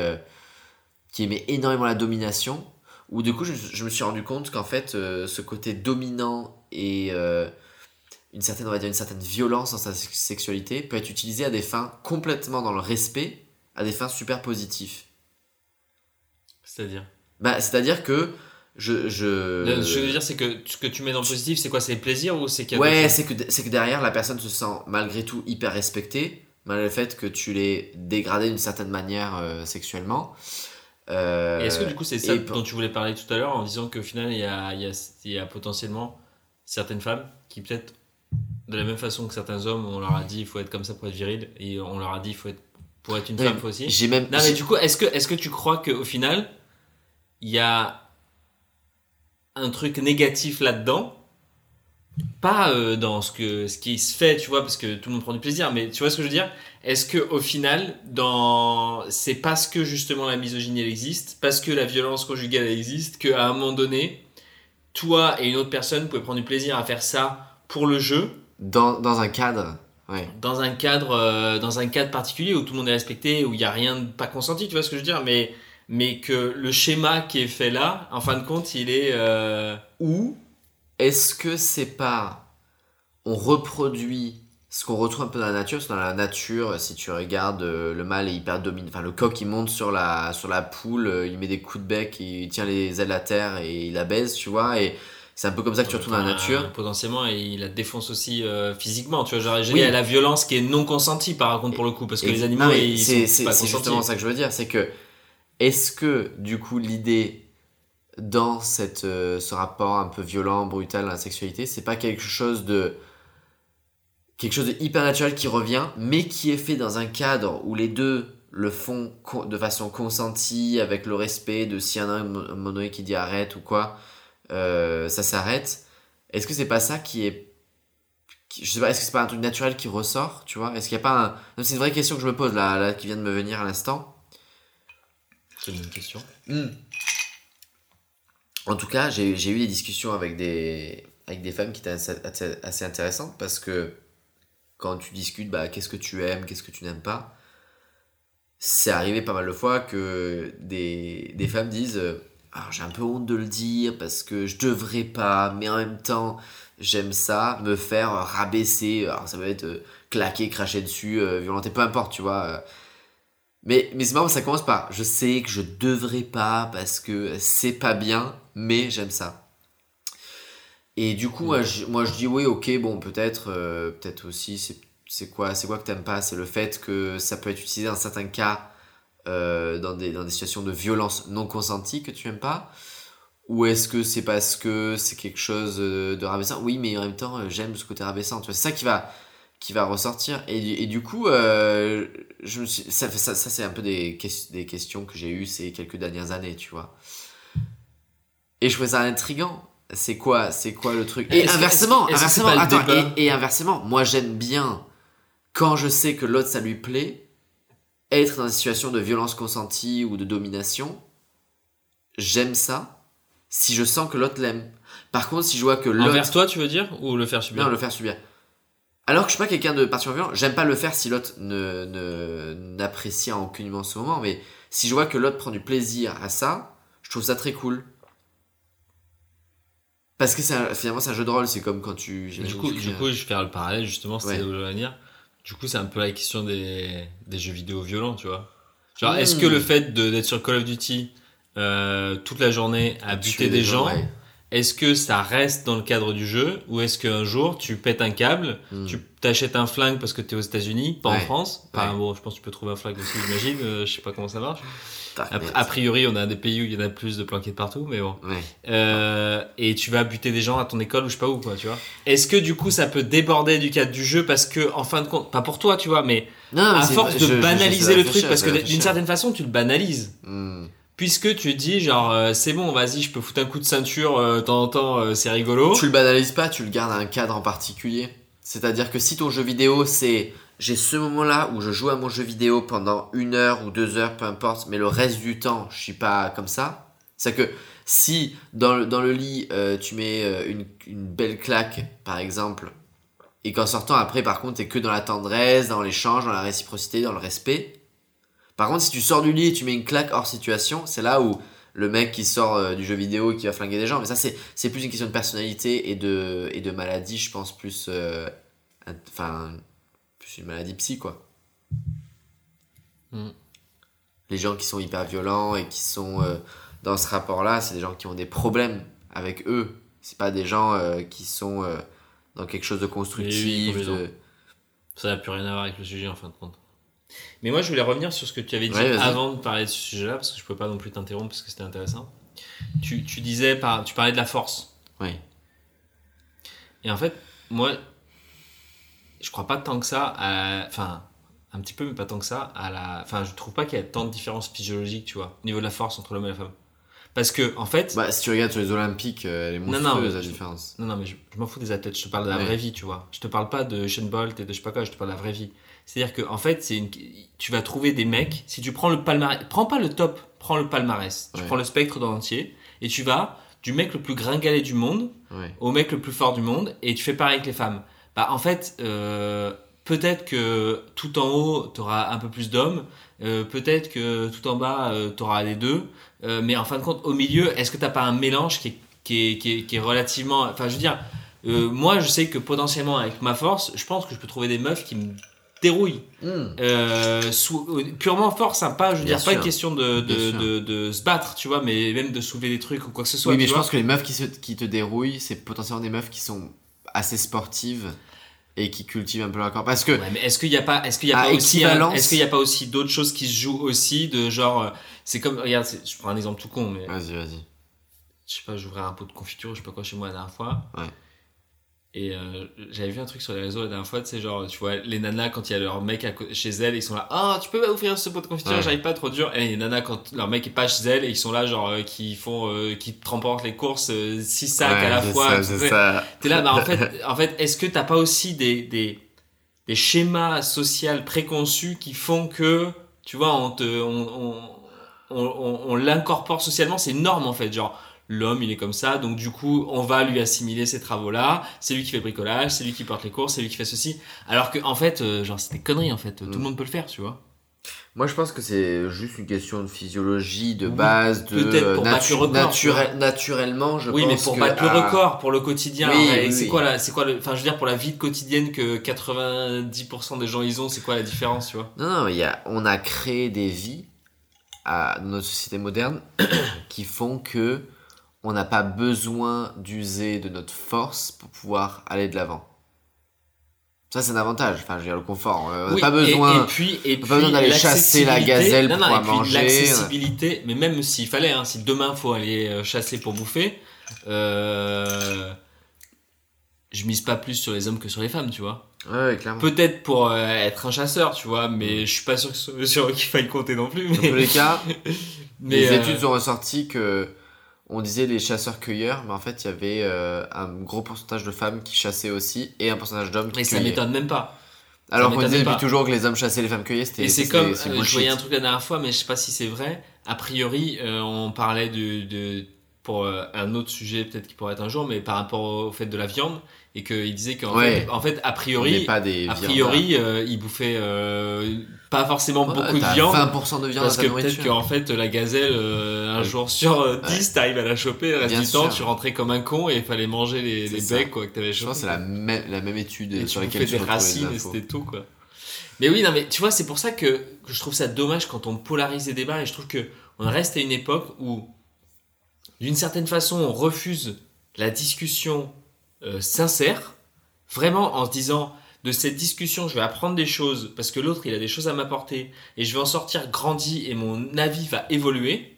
Speaker 1: qui aimaient énormément la domination. Où du coup je, je me suis rendu compte qu'en fait euh, ce côté dominant et euh, une certaine on va dire une certaine violence dans sa sex- sexualité peut être utilisé à des fins complètement dans le respect, à des fins super positives.
Speaker 2: C'est-à-dire.
Speaker 1: Bah, c'est-à-dire que je. je...
Speaker 2: Ce que je veux dire, c'est que ce que tu mets dans le positif, c'est quoi? C'est le plaisir ou c'est qu'il
Speaker 1: Ouais, c'est que, c'est que derrière, la personne se sent malgré tout hyper respectée, malgré le fait que tu l'aies dégradé d'une certaine manière euh, sexuellement. Euh,
Speaker 2: est-ce que du coup c'est ça dont tu voulais parler tout à l'heure en disant qu'au final il y a, il y, a, il y a potentiellement certaines femmes qui peut-être de la même façon que certains hommes on leur a dit il faut être comme ça pour être viril et on leur a dit il faut être pour être une femme faut aussi.
Speaker 1: J'ai même.
Speaker 2: Non mais du coup est-ce que, est que tu crois qu'au final il y a un truc négatif là-dedans pas euh, dans ce que ce qui se fait tu vois parce que tout le monde prend du plaisir mais tu vois ce que je veux dire? Est-ce que au final dans c'est parce que justement la misogynie elle existe parce que la violence conjugale elle existe qu'à un moment donné toi et une autre personne pouvez prendre du plaisir à faire ça pour le jeu?
Speaker 1: Dans, dans un cadre. Ouais.
Speaker 2: dans un cadre euh, dans un cadre particulier où tout le monde est respecté où il y a rien de pas consenti tu vois ce que je veux dire? Mais mais que le schéma qui est fait là en fin de compte il est euh,
Speaker 1: Ou est-ce que c'est pas. On reproduit ce qu'on retrouve un peu dans la nature? Que dans la nature, si tu regardes, euh, le mâle est hyper dominant. Enfin, le coq, il monte sur la, sur la poule, euh, il met des coups de bec, il tient les ailes à terre et il la baise, tu vois. Et c'est un peu comme ça que tu retrouves dans la nature.
Speaker 2: potentiellement et il la défonce aussi euh, physiquement tu vois genre
Speaker 1: Oui.
Speaker 2: a la violence qui est non consentie par contre pour le coup parce que
Speaker 1: Et-
Speaker 2: les animaux
Speaker 1: non,
Speaker 2: ils
Speaker 1: c'est
Speaker 2: sont
Speaker 1: c'est-
Speaker 2: pas
Speaker 1: c'est justement ça que je veux dire, c'est que est-ce que du coup l'idée dans cette, euh, ce rapport un peu violent, brutal à la sexualité, c'est pas quelque chose de quelque chose de hyper naturel qui revient, mais qui est fait dans un cadre où les deux le font de façon consentie, avec le respect de si y en a un mo- un moment donné qui dit arrête ou quoi, euh, ça s'arrête. Est-ce que c'est pas ça qui est qui- je sais pas, est-ce que c'est pas un truc naturel qui ressort, tu vois? Est-ce qu'il y a pas un... C'est une vraie question que je me pose là, là qui vient de me venir à l'instant.
Speaker 2: c'est une question
Speaker 1: Hmm. En tout cas, j'ai eu des discussions avec des, femmes qui étaient assez, intéressantes parce que quand tu discutes, bah, qu'est-ce que tu aimes, qu'est-ce que tu n'aimes pas, c'est arrivé pas mal de fois que des, femmes disent euh, j'ai un peu honte de le dire parce que je devrais pas, mais en même temps, j'aime ça, me faire rabaisser. Alors, ça peut être euh, claquer, cracher dessus, euh, violenter, peu importe, tu vois. euh, mais, mais c'est marrant, ça commence par je sais que je devrais pas parce que c'est pas bien, mais j'aime ça. Et du coup, moi je, moi, je dis oui, ok, bon, peut-être euh, peut-être aussi, c'est c'est quoi, c'est quoi que t'aimes pas? C'est le fait que ça peut être utilisé dans certains cas, euh, dans, des, dans des situations de violence non consentie que tu aimes pas? Ou est-ce que c'est parce que c'est quelque chose euh, de rabaissant? Oui, mais en même temps, j'aime ce côté rabaissant. Tu vois, c'est ça qui va, qui va ressortir. Et, et du coup, ça, c'est un peu des, des questions que j'ai eues ces quelques dernières années, tu vois. Et je trouvais ça intriguant C'est quoi, c'est quoi le truc? Et inversement, inversement, attends, et, et inversement, moi j'aime bien quand je sais que l'autre ça lui plaît, être dans une situation de violence consentie ou de domination. J'aime ça si je sens que l'autre l'aime. Par contre, si je vois que l'autre
Speaker 2: Envers toi, tu veux dire? Ou le faire subir?
Speaker 1: Non, le faire subir. Alors que je suis pas quelqu'un de particulièrement violent, j'aime pas le faire si l'autre ne, n'apprécie aucunement ce moment, mais si je vois que l'autre prend du plaisir à ça, je trouve ça très cool. Parce que c'est un- finalement c'est un jeu de rôle, c'est comme quand tu.
Speaker 2: Du coup,
Speaker 1: tu
Speaker 2: du coup, je vais faire le parallèle justement, c'était
Speaker 1: Ouais.
Speaker 2: venir. Du coup, c'est un peu la question des, des jeux vidéo violents, tu vois. Genre,
Speaker 1: Mm.
Speaker 2: est-ce que le fait d'être sur Call of Duty euh, toute la journée à buter des gens,
Speaker 1: ouais.
Speaker 2: est-ce que ça reste dans le cadre du jeu ou est-ce qu'un jour tu pètes un câble,
Speaker 1: Mm.
Speaker 2: tu t'achètes un flingue parce que t'es aux États-Unis, pas en. France?
Speaker 1: Ouais.
Speaker 2: bon, je pense que tu peux trouver un flingue aussi, j'imagine. euh, je sais pas comment ça marche.
Speaker 1: Putain,
Speaker 2: A, priori, on a des pays où il y en a plus de planqués de partout, mais bon. Euh, et tu vas buter des gens à ton école ou je sais pas où, quoi, tu vois. Est-ce que du coup ça peut déborder du cadre du jeu parce que, en fin de compte, pas pour toi, tu vois, mais
Speaker 1: Non, mais
Speaker 2: à
Speaker 1: c'est-
Speaker 2: force de
Speaker 1: je-
Speaker 2: banaliser
Speaker 1: je-
Speaker 2: le truc, parce que d'une certaine façon tu le banalises.
Speaker 1: Hmm.
Speaker 2: Puisque tu dis, genre, euh, c'est bon, vas-y, je peux foutre un coup de ceinture euh, de temps en temps, euh, c'est rigolo.
Speaker 1: Tu le banalises pas, tu le gardes à un cadre en particulier. C'est-à-dire que si ton jeu vidéo c'est j'ai ce moment-là où je joue à mon jeu vidéo pendant une heure ou deux heures, peu importe, mais le reste du temps je suis pas comme ça. C'est que si dans le, dans le lit euh, tu mets euh, une, une belle claque par exemple, et qu'en sortant après par contre t'es que dans la tendresse, dans l'échange, dans la réciprocité, dans le respect. Par contre si tu sors du lit et tu mets une claque hors situation, c'est là où le mec qui sort euh, du jeu vidéo qui va flinguer des gens. Mais ça, c'est, plus une question de personnalité et de, et de maladie, je pense, plus. euh, plus une maladie psy, quoi.
Speaker 2: Mm.
Speaker 1: Les gens qui sont hyper violents et qui sont euh, dans ce rapport-là, c'est des gens qui ont des problèmes avec eux. C'est pas des gens euh, qui sont euh, dans quelque chose de constructif. de...
Speaker 2: Ça n'a plus rien à voir avec le sujet en fin de compte. Mais moi, je voulais revenir sur ce que tu avais dit
Speaker 1: Ouais,
Speaker 2: avant de parler de ce sujet-là, parce que je peux pas non plus t'interrompre parce que c'était intéressant. Tu, tu disais, par, tu parlais de la force.
Speaker 1: Ouais.
Speaker 2: Et en fait, moi, je crois pas tant que ça à. Enfin, un petit peu, mais pas tant que ça à la. Enfin, je trouve pas qu'il y a tant de différences physiologiques, tu vois, au niveau de la force entre l'homme et la femme. Parce que, en fait.
Speaker 1: Bah, si tu regardes sur les Olympiques, euh, elle est
Speaker 2: Non,
Speaker 1: monstrueuse
Speaker 2: non, mais
Speaker 1: la
Speaker 2: je-
Speaker 1: différence.
Speaker 2: Non, non, mais je, je m'en fous des athlètes, je te parle de la
Speaker 1: Ouais.
Speaker 2: vraie vie, tu vois. Je te parle pas de Shane Bolt et de je sais pas quoi, je te parle de la vraie vie. C'est-à-dire que, en fait, c'est une... tu vas trouver des mecs, si tu prends le palmarès, prends pas le top, prends le palmarès, tu
Speaker 1: Ouais.
Speaker 2: prends le spectre dans entier, et tu vas du mec le plus gringalet du monde
Speaker 1: Ouais.
Speaker 2: au mec le plus fort du monde, et tu fais pareil avec les femmes. Bah, en fait, euh, peut-être que tout en haut, tu auras un peu plus d'hommes, euh, peut-être que tout en bas, tu auras les deux, euh, mais en fin de compte, au milieu, est-ce que t'as pas un mélange qui est, qui est, qui est, qui est relativement. Enfin, je veux dire, euh, moi, je sais que potentiellement, avec ma force, je pense que je peux trouver des meufs qui me dérouillent.
Speaker 1: Hmm.
Speaker 2: Euh, sous- euh, purement force, hein, pas, je veux
Speaker 1: Bien
Speaker 2: dire, pas une question de,
Speaker 1: Bien
Speaker 2: de,
Speaker 1: sûr.
Speaker 2: de, de se battre, tu vois, mais même de soulever des trucs ou quoi que ce soit.
Speaker 1: Oui, mais je
Speaker 2: vois.
Speaker 1: pense que les meufs qui, se, qui te dérouillent, c'est potentiellement des meufs qui sont assez sportives et qui cultivent un peu leur corps. Parce que,
Speaker 2: Ouais, mais est-ce qu'il n'y a pas, est-ce qu'il y a pas aussi, est-ce qu'il y a pas aussi d'autres choses qui se jouent aussi de genre, euh, c'est comme, regarde, je prends un exemple tout con, mais
Speaker 1: vas-y, vas-y.
Speaker 2: je sais pas, j'ouvrais un pot de confiture, je sais pas quoi chez moi la dernière fois.
Speaker 1: Ouais.
Speaker 2: Et euh, j'avais vu un truc sur les réseaux la dernière fois, tu sais, genre, tu vois, les nanas, quand il y a leur mec à chez elles, ils sont là, ah, tu peux pas ouvrir ce pot de confiture,
Speaker 1: Ouais.
Speaker 2: j'arrive pas trop dur. Et les nanas, quand leur mec est pas chez elles, et ils sont là, genre, euh, qui font, euh, qui remportent les courses, 6 sacs à la fois. T'es là, bah en fait, en fait est-ce que t'as pas aussi des, des, des schémas sociaux préconçus qui font que, tu vois, on te, on, on, on- on l'incorpore socialement, c'est une norme en fait, genre. L'homme, il est comme ça, donc du coup, on va lui assimiler ces travaux-là. C'est lui qui fait le bricolage, c'est lui qui porte les courses, c'est lui qui fait ceci. Alors que, en fait, euh, genre, c'est des conneries, en fait. Tout
Speaker 1: Mm.
Speaker 2: le monde peut le faire, tu vois.
Speaker 1: Moi, je pense que c'est juste une question de physiologie, de
Speaker 2: Oui,
Speaker 1: base, de
Speaker 2: peut-être pour battre le record,
Speaker 1: naturel- naturellement, je
Speaker 2: oui,
Speaker 1: pense
Speaker 2: mais pour
Speaker 1: que
Speaker 2: battre le
Speaker 1: à-
Speaker 2: record, pour le quotidien,
Speaker 1: Oui, oui,
Speaker 2: c'est
Speaker 1: oui.
Speaker 2: quoi là C'est quoi le Enfin, je veux dire, pour la vie quotidienne que 90% des gens ils ont, c'est quoi la différence, tu vois?
Speaker 1: Non, non, il y a, on a créé des vies à, notre société moderne qui font que on n'a pas besoin d'user de notre force pour pouvoir aller de l'avant. Ça, c'est un avantage. Enfin, je veux dire, le confort. On n'a
Speaker 2: Oui,
Speaker 1: pas besoin.
Speaker 2: Et, puis, puis
Speaker 1: d'aller chasser la gazelle
Speaker 2: non,
Speaker 1: pour
Speaker 2: non,
Speaker 1: la
Speaker 2: et puis
Speaker 1: manger.
Speaker 2: L'accessibilité, mais même s'il fallait, hein, si demain faut aller euh, chasser pour bouffer, euh, je mise pas plus sur les hommes que sur les femmes, tu vois.
Speaker 1: Ouais, ouais, clairement.
Speaker 2: Peut-être pour euh, être un chasseur, tu vois, mais je suis pas sûr, que- qu'il faille compter non plus.
Speaker 1: Dans
Speaker 2: Mais,
Speaker 1: tous les cas, les
Speaker 2: euh,
Speaker 1: études ont ressorti que on disait les chasseurs-cueilleurs, mais en fait, il y avait euh, un gros pourcentage de femmes qui chassaient aussi et un pourcentage d'hommes qui
Speaker 2: Mais ça
Speaker 1: cueillaient.
Speaker 2: m'étonne même pas.
Speaker 1: Alors qu'on
Speaker 2: m'étonne
Speaker 1: disait
Speaker 2: pas.
Speaker 1: depuis toujours que les hommes chassaient les femmes cueillaient, c'était
Speaker 2: Et c'est
Speaker 1: c'était-
Speaker 2: comme,
Speaker 1: c'est
Speaker 2: euh, je
Speaker 1: bullshit.
Speaker 2: voyais un truc la dernière fois, mais je sais pas si c'est vrai. A priori, euh, on parlait de, de pour euh, un autre sujet peut-être qui pourrait être un jour, mais par rapport au fait de la viande, et qu'il disait qu'en
Speaker 1: Ouais.
Speaker 2: fait, en fait, a priori,
Speaker 1: pas des
Speaker 2: a priori, euh, il bouffait euh, pas forcément
Speaker 1: Ouais,
Speaker 2: beaucoup de viande.
Speaker 1: 20% de viande
Speaker 2: Parce que peut-être qu'en fait, la gazelle, euh, un jour sur euh, 10, t'arrives à la choper, le reste
Speaker 1: Bien
Speaker 2: du temps, tu rentrais comme un con et il fallait manger les, becs quoi, que t'avais
Speaker 1: Je
Speaker 2: chopé.
Speaker 1: pense que c'est la même, la même étude
Speaker 2: Et
Speaker 1: sur
Speaker 2: tu
Speaker 1: laquelle tu
Speaker 2: des racines et c'était tout quoi. Mais oui, non, mais tu vois, c'est pour ça que, que je trouve ça dommage quand on polarise les débats et je trouve que on reste à une époque où, d'une certaine façon, on refuse la discussion euh, sincère, vraiment en se disant de cette discussion, je vais apprendre des choses parce que l'autre il a des choses à m'apporter et je vais en sortir grandi et mon avis va évoluer.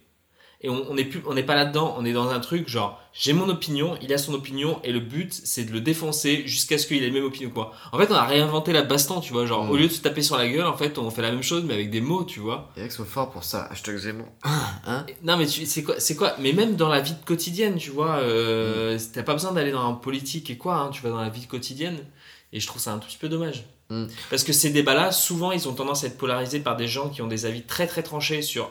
Speaker 2: Et on n'est plus, on n'est pas là-dedans, on est dans un truc genre j'ai mon opinion, il a son opinion et le but c'est de le défoncer jusqu'à ce qu'il ait la même opinion que moi. En fait, on a réinventé la baston, tu vois, genre
Speaker 1: Mm.
Speaker 2: au lieu de se taper sur la gueule, en fait, on fait la même chose mais avec des mots, tu vois.
Speaker 1: Il y en a qui sont forts pour ça. Hashtag Zemmour. Hein?
Speaker 2: Non mais tu- c'est quoi, c'est quoi? Mais même dans la vie quotidienne, tu vois, euh, t'as pas besoin d'aller dans la politique et quoi, hein, tu vas dans la vie quotidienne. Et je trouve ça un tout petit peu dommage.
Speaker 1: Mm.
Speaker 2: Parce que ces débats-là, souvent, ils ont tendance à être polarisés par des gens qui ont des avis très très tranchés sur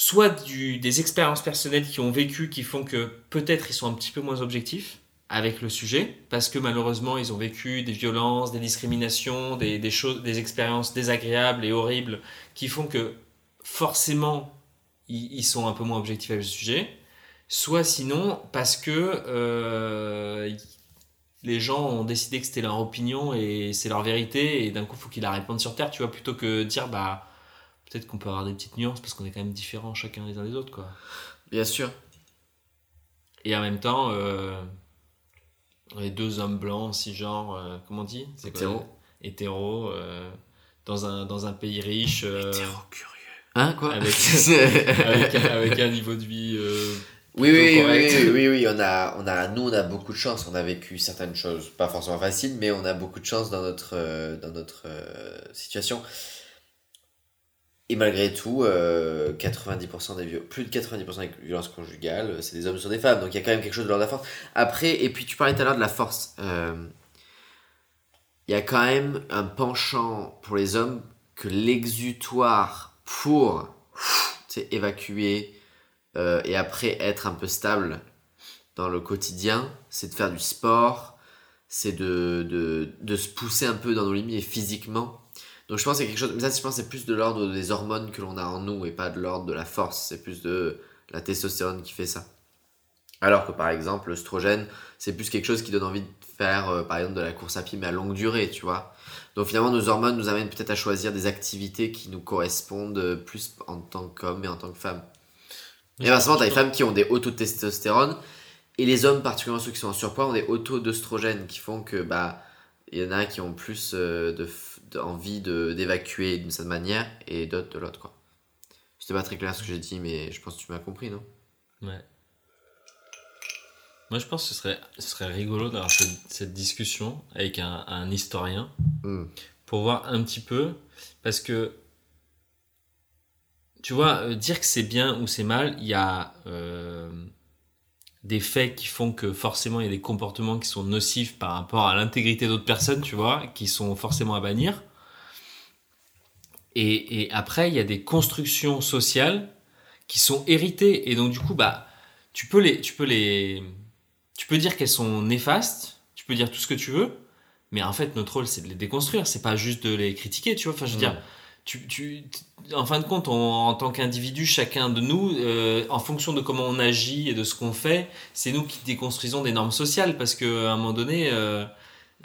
Speaker 2: soit du, des expériences personnelles qui ont vécu, qui font que peut-être ils sont un petit peu moins objectifs avec le sujet, parce que malheureusement ils ont vécu des violences, des discriminations, des, choses, des expériences désagréables et horribles qui font que forcément ils, sont un peu moins objectifs avec le sujet, soit sinon parce que euh, les gens ont décidé que c'était leur opinion et c'est leur vérité et d'un coup faut qu'ils la répondent sur terre, tu vois, plutôt que dire bah peut-être qu'on peut avoir des petites nuances parce qu'on est quand même différents chacun les uns des autres quoi.
Speaker 1: Bien sûr.
Speaker 2: Et en même temps, euh, les deux hommes blancs, cisgenres, euh, comment on dit C'est quoi
Speaker 1: Hétéro.
Speaker 2: Hétéro, euh, dans, un, dans un pays riche, euh,
Speaker 1: curieux. Hein, quoi
Speaker 2: Avec- un- avec un niveau de vie. euh,
Speaker 1: Oui, oui, oui, oui, oui, oui, on a, on a, nous, on a beaucoup de chance. On a vécu certaines choses, pas forcément faciles, mais on a beaucoup de chance dans notre, dans notre euh, situation. Et malgré tout, euh, 90% des plus de 90% des violences conjugales, c'est des hommes sur des femmes. Donc il y a quand même quelque chose de l'ordre de la force. Après, et puis tu parlais tout à l'heure de la force. euh, Il y a quand même un penchant pour les hommes que l'exutoire pour évacuer euh, et après être un peu stable dans le quotidien, c'est de faire du sport, c'est de, de, de se pousser un peu dans nos limites physiquement. Donc je pense que c'est quelque chose, mais ça je pense que c'est plus de l'ordre des hormones que l'on a en nous et pas de l'ordre de la force, c'est plus de la testostérone qui fait ça. Alors que par exemple l'œstrogène, c'est plus quelque chose qui donne envie de faire euh, par exemple de la course à pied mais à longue durée, tu vois. Donc finalement nos hormones nous amènent peut-être à choisir des activités qui nous correspondent euh, plus en tant qu'homme et en tant que femme. Et inversement, t'as les femmes qui ont des hauts taux de testostérone et les hommes, particulièrement ceux qui sont en surpoids, ont des hauts taux qui font que bah il y en a qui ont plus euh, de- envie de d'évacuer d'une certaine manière et d'autres de l'autre quoi. C'était pas très clair ce que j'ai dit, mais je pense que tu m'as compris, non?
Speaker 2: Ouais. Moi, je pense que ce serait, ce serait rigolo d'avoir cette, cette discussion avec un, un historien
Speaker 1: Hmm.
Speaker 2: pour voir un petit peu. Parce que, tu vois, euh, dire que c'est bien ou c'est mal, il y a euh, des faits qui font que forcément il y a des comportements qui sont nocifs par rapport à l'intégrité d'autres personnes, tu vois, qui sont forcément à bannir. Et, et après, il y a des constructions sociales qui sont héritées. Et donc, du coup, bah, tu peux les, tu peux les, tu peux dire qu'elles sont néfastes, tu peux dire tout ce que tu veux, mais en fait, notre rôle, c'est de les déconstruire, c'est pas juste de les critiquer, tu vois. Enfin, je veux
Speaker 1: Mm.
Speaker 2: dire, tu, tu, en fin de compte, on- en tant qu'individu, chacun de nous, euh, en fonction de comment on agit et de ce qu'on fait, c'est nous qui déconstruisons des normes sociales, parce qu'à un moment donné, euh,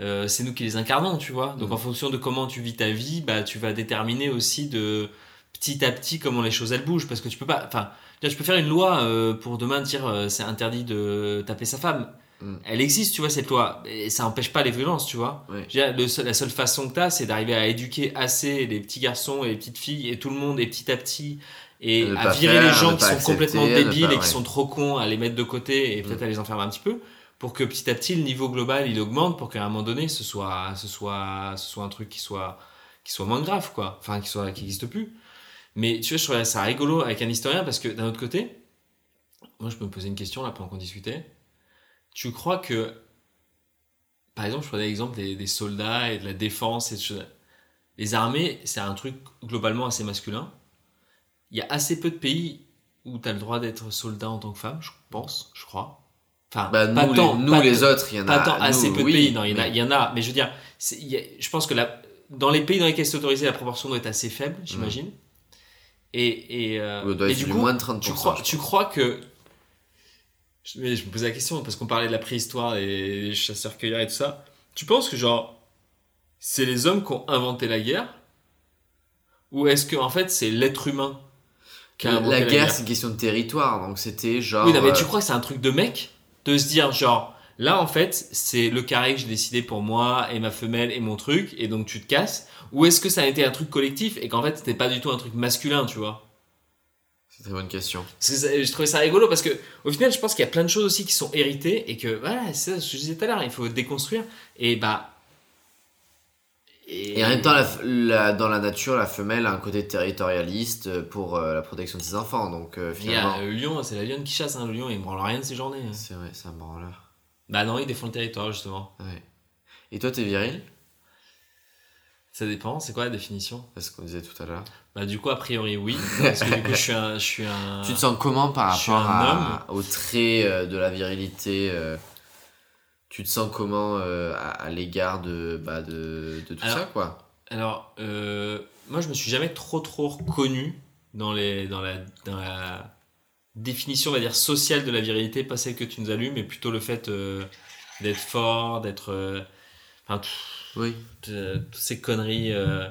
Speaker 2: euh, c'est nous qui les incarnons, tu vois. Donc,
Speaker 1: Mm.
Speaker 2: en fonction de comment tu vis ta vie, bah, tu vas déterminer aussi de petit à petit comment les choses elles bougent, parce que tu peux pas, enfin, je peux faire une loi pour demain dire c'est interdit de taper sa femme.
Speaker 1: Mm.
Speaker 2: Elle existe, tu vois, cette loi. Et ça n'empêche pas les violences, tu vois.
Speaker 1: Ouais.
Speaker 2: Dire, le la seule façon que tu as, c'est d'arriver à éduquer assez les petits garçons et les petites filles et tout le monde, et petit à petit, et
Speaker 1: À
Speaker 2: virer
Speaker 1: faire,
Speaker 2: les gens qui sont
Speaker 1: accepter,
Speaker 2: complètement débiles
Speaker 1: pas-
Speaker 2: et qui
Speaker 1: ouais.
Speaker 2: sont trop cons à les mettre de côté et peut-être
Speaker 1: Mm.
Speaker 2: à les enfermer un petit peu, pour que petit à petit, le niveau global, il augmente, pour qu'à un moment donné, ce soit, ce soit, ce soit un truc qui soit, qui soit moins grave, quoi. Enfin, qui soit, qui n'existe plus. Mais tu vois, je trouvais ça rigolo avec un historien parce que d'un autre côté, moi je me posais une question là pendant qu'on discutait. Tu crois que, par exemple, je prenais l'exemple des, des soldats et de la défense et de Les armées, c'est un truc globalement assez masculin. Il y a assez peu de pays où tu as le droit d'être soldat en tant que femme, je pense, je crois. Enfin,
Speaker 1: Bah,
Speaker 2: pas
Speaker 1: nous,
Speaker 2: tant,
Speaker 1: les, nous
Speaker 2: pas
Speaker 1: les autres, il y en
Speaker 2: pas
Speaker 1: a.
Speaker 2: assez peu de pays, non, il y, en a,
Speaker 1: mais-
Speaker 2: il y en a, mais je veux dire, y a- je pense que la, dans les pays dans lesquels c'est autorisé, la proportion doit être assez faible, j'imagine. Et, et, euh, et du coup,
Speaker 1: moins de 30%.
Speaker 2: tu crois que. Je, mais je me posais la question parce qu'on parlait de la préhistoire et chasseurs-cueilleurs et tout ça. Tu penses que, genre, c'est les hommes qui ont inventé la guerre? Ou est-ce que, en fait, c'est l'être humain qui a
Speaker 1: La,
Speaker 2: inventé la,
Speaker 1: guerre, c'est une question de territoire, donc c'était genre.
Speaker 2: oui, non, mais tu
Speaker 1: euh,
Speaker 2: crois que c'est un truc de mec? De se dire, genre, là, en fait, c'est le carré que j'ai décidé pour moi et ma femelle et mon truc, et donc tu te casses? Ou est-ce que ça a été un truc collectif et qu'en fait, c'était pas du tout un truc masculin, tu vois?
Speaker 1: C'est une très bonne question.
Speaker 2: Que ça- je trouvais ça rigolo parce que, au final, je pense qu'il y a plein de choses aussi qui sont héritées et que, voilà, c'est ça ce que je disais tout à l'heure, il faut déconstruire. Et bah.
Speaker 1: Et en même temps, la, la- dans la nature, la femelle a un côté territorialiste pour euh, la protection de ses enfants, donc euh,
Speaker 2: Il y a
Speaker 1: finalement.
Speaker 2: le lion, c'est la lionne qui chasse, hein, le lion, il branle rien de ses journées. hein.
Speaker 1: C'est vrai, c'est un branleur.
Speaker 2: Bah non, il défend le territoire, justement.
Speaker 1: Ouais. Et toi, t'es viril?
Speaker 2: Ça dépend, c'est quoi la définition?
Speaker 1: C'est ce qu'on disait tout à l'heure.
Speaker 2: Bah du coup, a priori, oui. Parce que du coup, je suis un. Je suis un...
Speaker 1: Tu te sens comment par rapport à, au trait euh, de la virilité euh, Tu te sens comment euh, à, à l'égard de, bah, de, de tout
Speaker 2: Alors,
Speaker 1: ça, quoi?
Speaker 2: Alors, euh, moi, je me suis jamais trop trop reconnu dans, les, dans, la, dans la définition, on va dire, sociale de la virilité, pas celle que tu nous as lue, mais plutôt le fait d'être fort, d'être... Enfin, tout-
Speaker 1: Oui.
Speaker 2: toutes ces conneries... euh,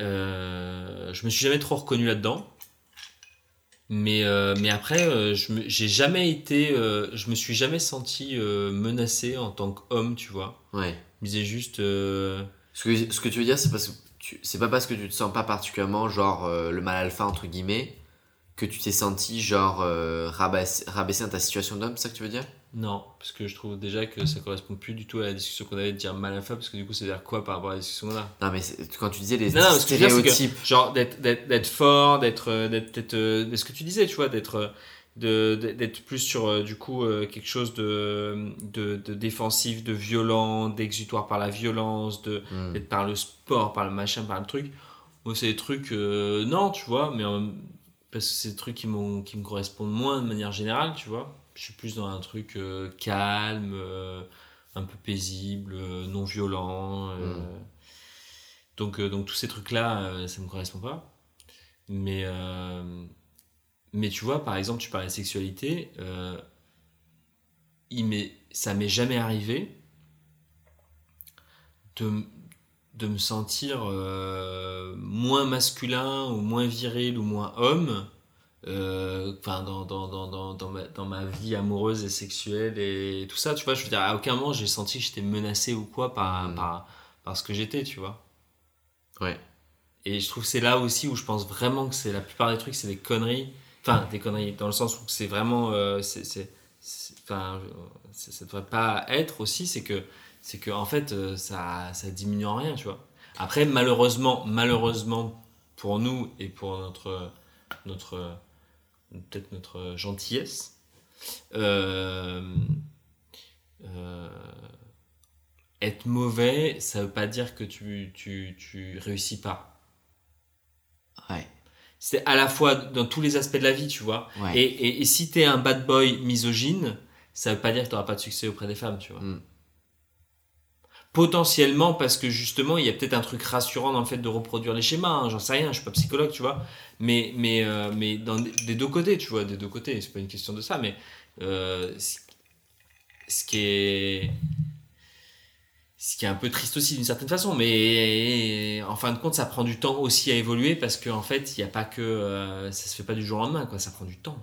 Speaker 2: euh, je me suis jamais trop reconnu là-dedans. Mais, euh, mais après, je j'ai jamais été... je me suis jamais senti menacé en tant qu'homme, tu vois.
Speaker 1: Ouais.
Speaker 2: Je me disais juste...
Speaker 1: Ce que, ce que tu veux dire, c'est parce que c'est pas parce que tu te sens pas particulièrement genre euh, le mal alpha entre guillemets que tu t'es senti genre euh, rabaissé, rabaissé dans ta situation d'homme, c'est ça que tu veux dire?
Speaker 2: Non, parce que je trouve déjà que ça correspond plus du tout à la discussion qu'on avait de dire mal alpha, parce que du coup, c'est vers quoi par rapport à la discussion qu'on a?
Speaker 1: Non, mais quand tu disais les
Speaker 2: Non, non, ce que dire,
Speaker 1: stéréotypes.
Speaker 2: Genre d'être fort, d'être euh, d'être euh, de ce que tu disais, tu vois, d'être euh, d'être plus sur du coup quelque chose de, de, de défensif, de violent, d'exutoire par la violence, de
Speaker 1: Hmm.
Speaker 2: d'être par le sport, par le machin, par le truc. Moi, c'est des trucs, euh, non, tu vois, mais euh, parce que c'est des trucs qui, m'ont- qui me correspondent moins de manière générale, tu vois. Je suis plus dans un truc euh, calme, euh, un peu paisible, euh, non violent. euh.
Speaker 1: Mm.
Speaker 2: donc, donc, tous ces trucs-là, ça me correspond pas. Mais, mais tu vois, par exemple, tu parlais de sexualité, il m'est- ça m'est jamais arrivé de, me sentir euh, moins masculin ou moins viril ou moins homme enfin dans, dans, dans, dans, dans, ma, dans ma vie amoureuse et sexuelle et tout ça tu vois je veux dire à aucun moment j'ai senti que j'étais menacé ou quoi par,
Speaker 1: Mm.
Speaker 2: par, par ce que j'étais tu vois
Speaker 1: Ouais.
Speaker 2: et je trouve que c'est là aussi où je pense vraiment que c'est la plupart des trucs c'est des conneries enfin des conneries dans le sens où c'est vraiment euh, c'est enfin euh, ça, ça devrait pas être aussi c'est que c'est que en fait euh, ça ça diminue en rien tu vois après malheureusement malheureusement pour nous et pour notre notre peut-être notre gentillesse euh, euh, être mauvais ça veut pas dire que tu tu, tu réussis pas
Speaker 1: Ouais.
Speaker 2: c'est à la fois dans tous les aspects de la vie tu vois
Speaker 1: Ouais.
Speaker 2: et, et, et si t'es un bad boy misogyne, ça veut pas dire que t'auras pas de succès auprès des femmes, tu vois.
Speaker 1: Mm.
Speaker 2: Potentiellement parce que justement, il y a peut-être un truc rassurant dans le fait de reproduire les schémas. hein, J'en sais rien, je suis pas psychologue, tu vois. Mais, mais, euh, mais des deux côtés, tu vois, des deux côtés. C'est pas une question de ça, mais euh, ce qui est ce qui est un peu triste aussi d'une certaine façon, mais en fin de compte, ça prend du temps aussi à évoluer parce qu'en fait, il n'y a pas que. euh, ça se fait pas du jour au lendemain, quoi, ça prend du temps.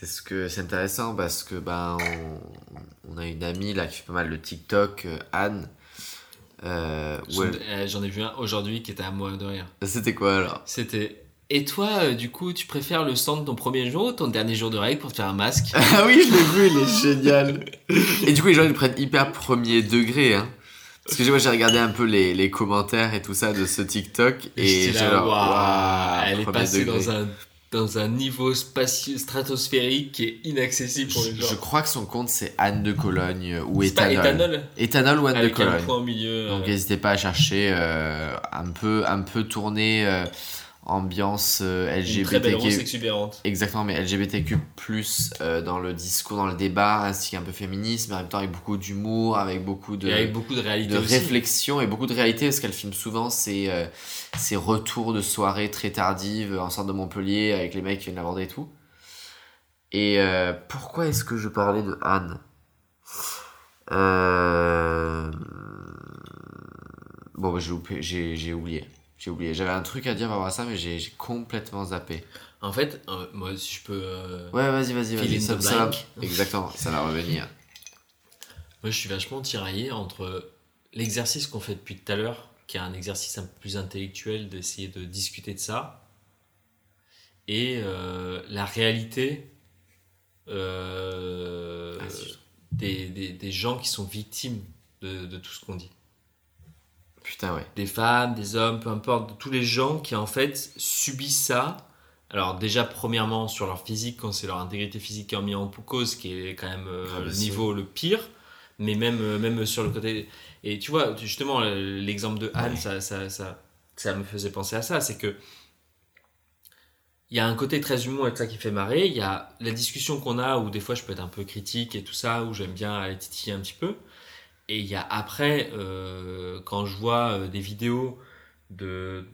Speaker 1: C'est ce que c'est intéressant parce que ben on, on a une amie là qui fait pas mal de TikTok, euh, Anne. Euh, où
Speaker 2: J'en
Speaker 1: elle-
Speaker 2: euh, j'en ai vu un aujourd'hui qui était à moi de rire.
Speaker 1: C'était quoi alors?
Speaker 2: C'était. Et toi, euh, du coup, tu préfères le sang de ton premier jour ou ton dernier jour de règle pour te faire un masque?
Speaker 1: Ah oui, je l'ai vu, il est génial. Et du coup, les gens ils le prennent hyper premier degré. Hein. Parce que moi j'ai regardé un peu les, les commentaires et tout ça de ce TikTok. Et j'ai
Speaker 2: là,
Speaker 1: genre,
Speaker 2: waouh,
Speaker 1: waouh,
Speaker 2: elle est passée
Speaker 1: degré.
Speaker 2: dans un dans un niveau stratosphérique qui est inaccessible pour les gens.
Speaker 1: je crois que son compte c'est Anne de Cologne euh, ou
Speaker 2: C'est pas
Speaker 1: Éthanol.
Speaker 2: éthanol
Speaker 1: Éthanol ou Anne de
Speaker 2: un
Speaker 1: Cologne.
Speaker 2: point au milieu.
Speaker 1: Donc
Speaker 2: euh,
Speaker 1: n'hésitez pas à chercher euh, un peu un peu tourné euh, ambiance euh,
Speaker 2: une très belle rose
Speaker 1: LGBTQ.
Speaker 2: exubérante.
Speaker 1: Exactement, mais LGBTQ euh, dans le discours, dans le débat, ainsi qu'un peu féministe, mais en même temps avec beaucoup d'humour, avec beaucoup de,
Speaker 2: Et avec beaucoup de réalité
Speaker 1: de
Speaker 2: aussi.
Speaker 1: réflexion et beaucoup de réalité, parce qu'elle filme souvent ces, euh, ces retours de soirées très tardives en centre de Montpellier avec les mecs qui viennent l'aborder et tout. Et euh, pourquoi est-ce que je parlais de Anne? Euh, Bon, bah, j'ai oublié. J'ai oublié. J'avais un truc à dire par rapport à ça, mais j'ai complètement zappé.
Speaker 2: En fait, euh, moi, si je peux. euh,
Speaker 1: Ouais, vas-y, vas-y, vas-y. Ça,
Speaker 2: the
Speaker 1: ça va-. Exactement, ça va revenir.
Speaker 2: Moi, je suis vachement tiraillé entre l'exercice qu'on fait depuis tout à l'heure, qui est un exercice un peu plus intellectuel d'essayer de discuter de ça, et euh, la réalité
Speaker 1: Ah,
Speaker 2: des, des, des gens qui sont victimes de, de tout ce qu'on dit.
Speaker 1: Putain, ouais.
Speaker 2: Des femmes, des hommes, peu importe, tous les gens qui en fait subissent ça. Alors déjà, premièrement, sur leur physique, quand c'est leur intégrité physique qui est mis en cause, qui est quand même euh,
Speaker 1: Ah, bah,
Speaker 2: le niveau le pire, mais même, euh, même sur le côté... Et tu vois, justement, l'exemple de Anne,
Speaker 1: Ouais.
Speaker 2: ça, ça, ça, ça me faisait penser à ça, c'est que il y a un côté très et tout ça qui fait marrer, il y a la discussion qu'on a où des fois je peux être un peu critique et tout ça, où j'aime bien aller titiller un petit peu, et il y a après, euh, quand je vois euh, des vidéos de.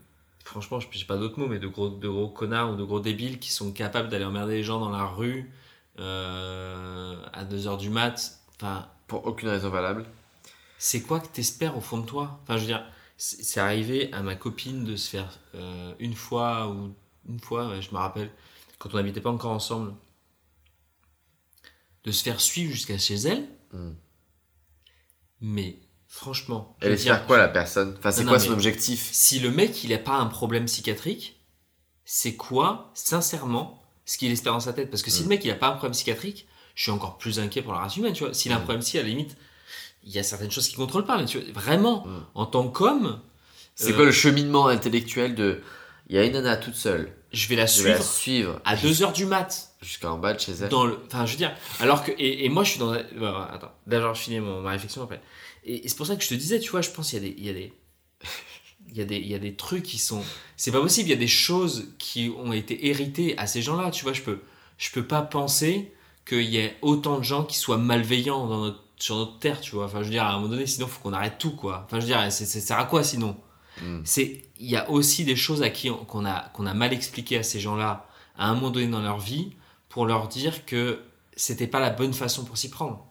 Speaker 2: Franchement, je n'ai pas d'autres mots, mais de gros, de gros connards ou de gros débiles qui sont capables d'aller emmerder les gens dans la rue euh, à 2h du mat. Enfin,
Speaker 1: Pour aucune raison valable.
Speaker 2: c'est quoi que t'espères au fond de toi? Enfin, je veux dire, c'est arrivé à ma copine de se faire euh, une fois ou une fois, ouais, je me rappelle, quand on n'habitait pas encore ensemble, de se faire suivre jusqu'à chez elle.
Speaker 1: Hmm.
Speaker 2: Mais franchement,
Speaker 1: Elle
Speaker 2: veux dire,
Speaker 1: espère quoi, la personne? Enfin, c'est quoi
Speaker 2: non,
Speaker 1: son objectif?
Speaker 2: si le mec il a pas un problème psychiatrique, c'est quoi, sincèrement, ce qu'il espère dans sa tête? Parce que si
Speaker 1: Mm.
Speaker 2: le mec il a pas un problème psychiatrique, je suis encore plus inquiet pour la race humaine, tu vois. S'il a un
Speaker 1: Mm.
Speaker 2: problème psy, à la limite, il y a certaines choses qu'il contrôle pas, mais tu vois, vraiment,
Speaker 1: Mm.
Speaker 2: en tant qu'homme,
Speaker 1: C'est
Speaker 2: euh,
Speaker 1: quoi le cheminement intellectuel de. Il y a une nana toute seule.
Speaker 2: je vais la
Speaker 1: Je vais la
Speaker 2: suivre
Speaker 1: suivre
Speaker 2: à 2h du mat.
Speaker 1: Jusqu'en bas de chez elle.
Speaker 2: Dans le, enfin, je veux dire, alors que, et, et moi je suis dans, bah, attends, d'abord je finis mon, ma réflexion après. Et, et c'est pour ça que je te disais, tu vois, je pense qu'il y a des, il y a des, il y a des, il y a des trucs qui sont, c'est pas possible, il y a des choses qui ont été héritées à ces gens-là, tu vois, je peux, je peux pas penser qu'il y ait autant de gens qui soient malveillants dans notre, sur notre terre, tu vois. Enfin, je veux dire, à un moment donné, sinon faut qu'on arrête tout, quoi. Enfin, je veux dire, c'est, ça sert à quoi sinon?
Speaker 1: Mm.
Speaker 2: c'est il y a aussi des choses à qui on- qu'on a qu'on a mal expliqué à ces gens-là à un moment donné dans leur vie pour leur dire que c'était pas la bonne façon pour s'y prendre.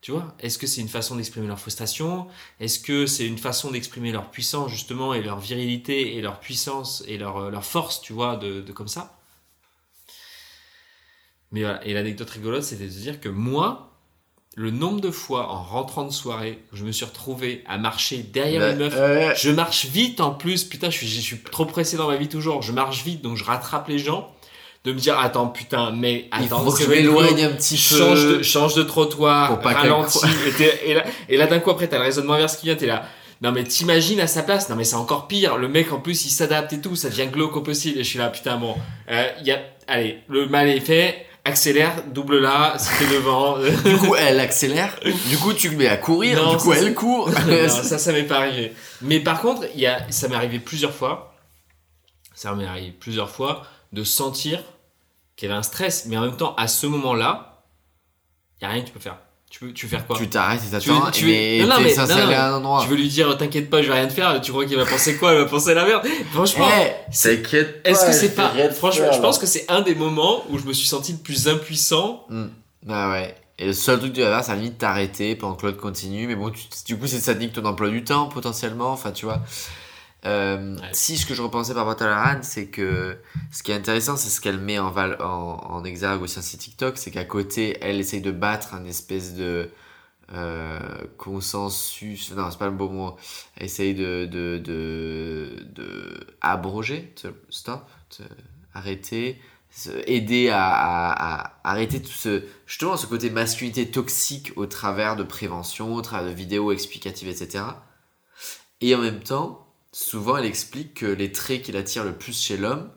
Speaker 2: Tu vois Est-ce que c'est une façon d'exprimer leur frustration? Est-ce que c'est une façon d'exprimer leur puissance justement et leur virilité et leur puissance et leur, euh, leur force, tu vois, de, de comme ça? Mais voilà, et l'anecdote rigolote, c'était de se dire que moi, le nombre de fois en rentrant de soirée je me suis retrouvé à marcher derrière
Speaker 1: Bah,
Speaker 2: une meuf
Speaker 1: euh,
Speaker 2: je marche vite en plus, putain, je suis, je suis trop pressé dans ma vie toujours. Je marche vite, donc je rattrape les gens. De me dire, attends, putain, mais
Speaker 1: il
Speaker 2: attends,
Speaker 1: faut que je m'éloigne un petit peu.
Speaker 2: change de, change de trottoir, ralentis. et, là, et là, d'un coup, après, t'as le raisonnement inverse qui vient, t'es là. Non, mais t'imagines à sa place, non, mais c'est encore pire. Le mec, en plus, il s'adapte et tout, ça devient glauque au possible. Et je suis là, putain, bon, euh, y a, allez, le mal est fait, accélère, double là, c'était devant.
Speaker 1: Du coup, elle accélère. Du coup, tu le mets à courir.
Speaker 2: Non,
Speaker 1: du coup,
Speaker 2: ça,
Speaker 1: elle court.
Speaker 2: non, ça, ça m'est pas arrivé. Mais par contre, il y a, ça m'est arrivé plusieurs fois. Ça m'est arrivé plusieurs fois de sentir qu'il y avait un stress, mais en même temps, à ce moment-là, il y a rien que tu peux faire. Tu peux, tu veux faire quoi?
Speaker 1: Tu t'arrêtes et
Speaker 2: Tu veux-
Speaker 1: t'attends.
Speaker 2: tu veux-
Speaker 1: Mais
Speaker 2: Non, non, mais- non,
Speaker 1: à un endroit.
Speaker 2: Tu veux lui dire, t'inquiète pas, je vais rien te faire. Tu crois qu'il va penser quoi? Il va penser la merde. Franchement,
Speaker 1: Eh, t'inquiète pas.
Speaker 2: est-ce que c'est pas. Franchement,
Speaker 1: faire,
Speaker 2: je pense que c'est un des moments où je me suis senti le plus impuissant.
Speaker 1: Ah ouais. Et le seul truc que tu vas faire, c'est à la limite t'arrêter pendant que l'autre continue. Mais bon, tu- du coup, c'est ça te nique ton emploi du temps potentiellement. Enfin, tu vois. Euh,
Speaker 2: Ouais.
Speaker 1: Si ce que je repensais par rapport à Anne, c'est que ce qui est intéressant, c'est ce qu'elle met en, val en, en exergue aussi sur ses TikTok, c'est qu'à côté, elle essaye de battre un espèce de euh, consensus. Non, c'est pas le bon mot. Elle essaye de, de, de, de abroger, stop, arrêter, aider à, à- à arrêter tout ce justement ce côté masculinité toxique au travers de prévention, au travers de vidéos explicatives, etc. Et en même temps, souvent elle explique que les traits qui l'attirent le plus chez l'homme,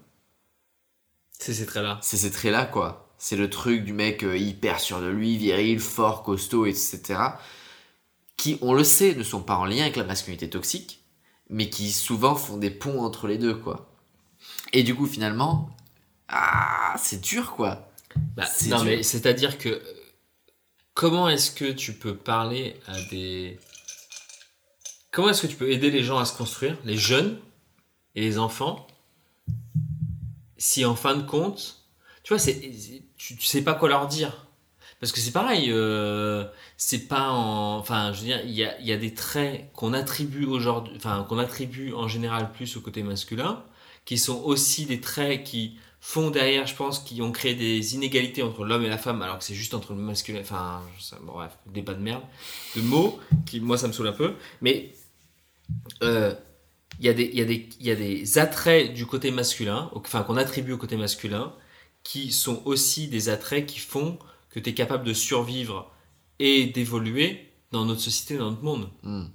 Speaker 2: C'est ces traits-là.
Speaker 1: C'est ces traits-là, quoi. C'est le truc du mec euh, hyper sûr de lui, viril, fort, costaud, etc. Qui, on le sait, ne sont pas en lien avec la masculinité toxique, mais qui souvent font des ponts entre les deux, quoi. Et du coup, finalement, ah, c'est dur, quoi.
Speaker 2: Bah,
Speaker 1: C'est
Speaker 2: non,
Speaker 1: dur.
Speaker 2: mais c'est-à-dire que euh, comment est-ce que tu peux parler à des. Comment est-ce que tu peux aider les gens à se construire, les jeunes et les enfants, si en fin de compte, tu vois, c'est, tu, sais pas quoi leur dire. Parce que c'est pareil, euh, c'est pas en. Enfin, je veux dire, il y a, des traits qu'on attribue aujourd'hui, enfin, qu'on attribue en général plus au côté masculin, qui sont aussi des traits qui font derrière, je pense, qui ont créé des inégalités entre l'homme et la femme, alors que c'est juste entre le masculin, enfin, bref, débat de merde, de mots, qui, moi, ça me saoule un peu, mais euh, il y, a des- y, a des- il y a des attraits du côté masculin, enfin, qu'on attribue au côté masculin, qui sont aussi des attraits qui font que tu es capable de survivre et d'évoluer dans notre société, dans notre monde
Speaker 1: Hmm.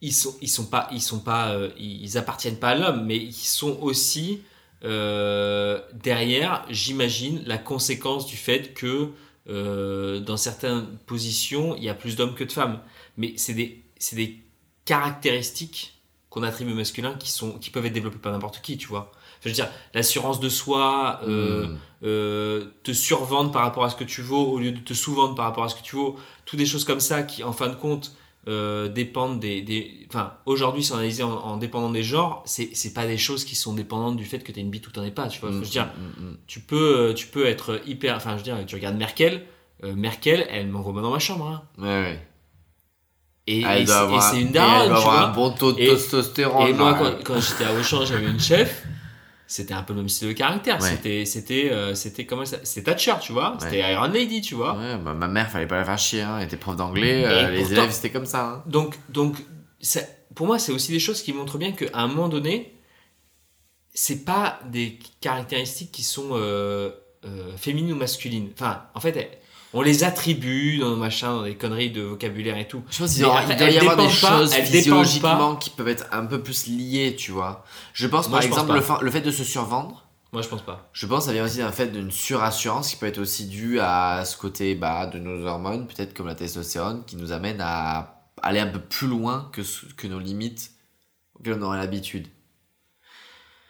Speaker 2: ils sont ils sont pas ils sont pas euh, ils ils appartiennent pas à l'homme mais ils sont aussi euh, derrière j'imagine la conséquence du fait que euh, dans certaines positions il y a plus d'hommes que de femmes mais c'est des c'est des caractéristiques qu'on attribue au masculin qui sont qui peuvent être développées par n'importe qui tu vois je veux dire l'assurance de soi euh,
Speaker 1: Hmm.
Speaker 2: euh, te survendre par rapport à ce que tu vaux au lieu de te sous-vendre par rapport à ce que tu vaux. Toutes des choses comme ça qui, en fin de compte, euh, dépendent des. des... Enfin, aujourd'hui, c'est analysé en, en dépendant des genres, c'est c'est pas des choses qui sont dépendantes du fait que tu as une bite ou t'en es pas. Tu vois, je veux dire,
Speaker 1: hmm, hmm.
Speaker 2: tu peux, tu peux être hyper. Enfin, je veux dire, tu regardes Merkel, Merkel, elle m'envoie dans ma chambre. hein.
Speaker 1: Ouais, ouais.
Speaker 2: Et, c'est- et
Speaker 1: avoir-
Speaker 2: c'est une daronne, tu
Speaker 1: avoir
Speaker 2: vois.
Speaker 1: un bon taux de
Speaker 2: Et-
Speaker 1: testostérone.
Speaker 2: Et moi, quand, quand j'étais à Auchan, j'avais une chef. C'était un peu le même style de caractère.
Speaker 1: Ouais.
Speaker 2: C'était, c'était, euh, c'était comment ça C'était Thatcher, tu vois. C'était Iron Lady, tu vois.
Speaker 1: Bah, ma mère, fallait pas la faire chier. Hein. Elle était prof d'anglais. Euh, les
Speaker 2: pourtant-
Speaker 1: élèves, c'était comme ça. Hein.
Speaker 2: Donc, donc ça- pour moi, c'est aussi des choses qui montrent bien qu'à un moment donné, c'est pas des caractéristiques qui sont euh, féminines ou masculines. Enfin, en fait, on les attribue dans nos machins, dans des conneries de vocabulaire et tout.
Speaker 1: Je pense qu'il doit, y avoir des
Speaker 2: pas-
Speaker 1: choses physiologiquement qui peuvent être un peu plus liées, tu vois. Je pense
Speaker 2: Moi,
Speaker 1: par
Speaker 2: je
Speaker 1: exemple le, fa- le fait de se survendre.
Speaker 2: Moi, je pense pas.
Speaker 1: Je pense que ça vient aussi d'un fait d'une surassurance qui peut être aussi dû à ce côté bah, de nos hormones, peut-être comme la testostérone, qui nous amène à aller un peu plus loin que, que nos limites auxquelles on aurait l'habitude.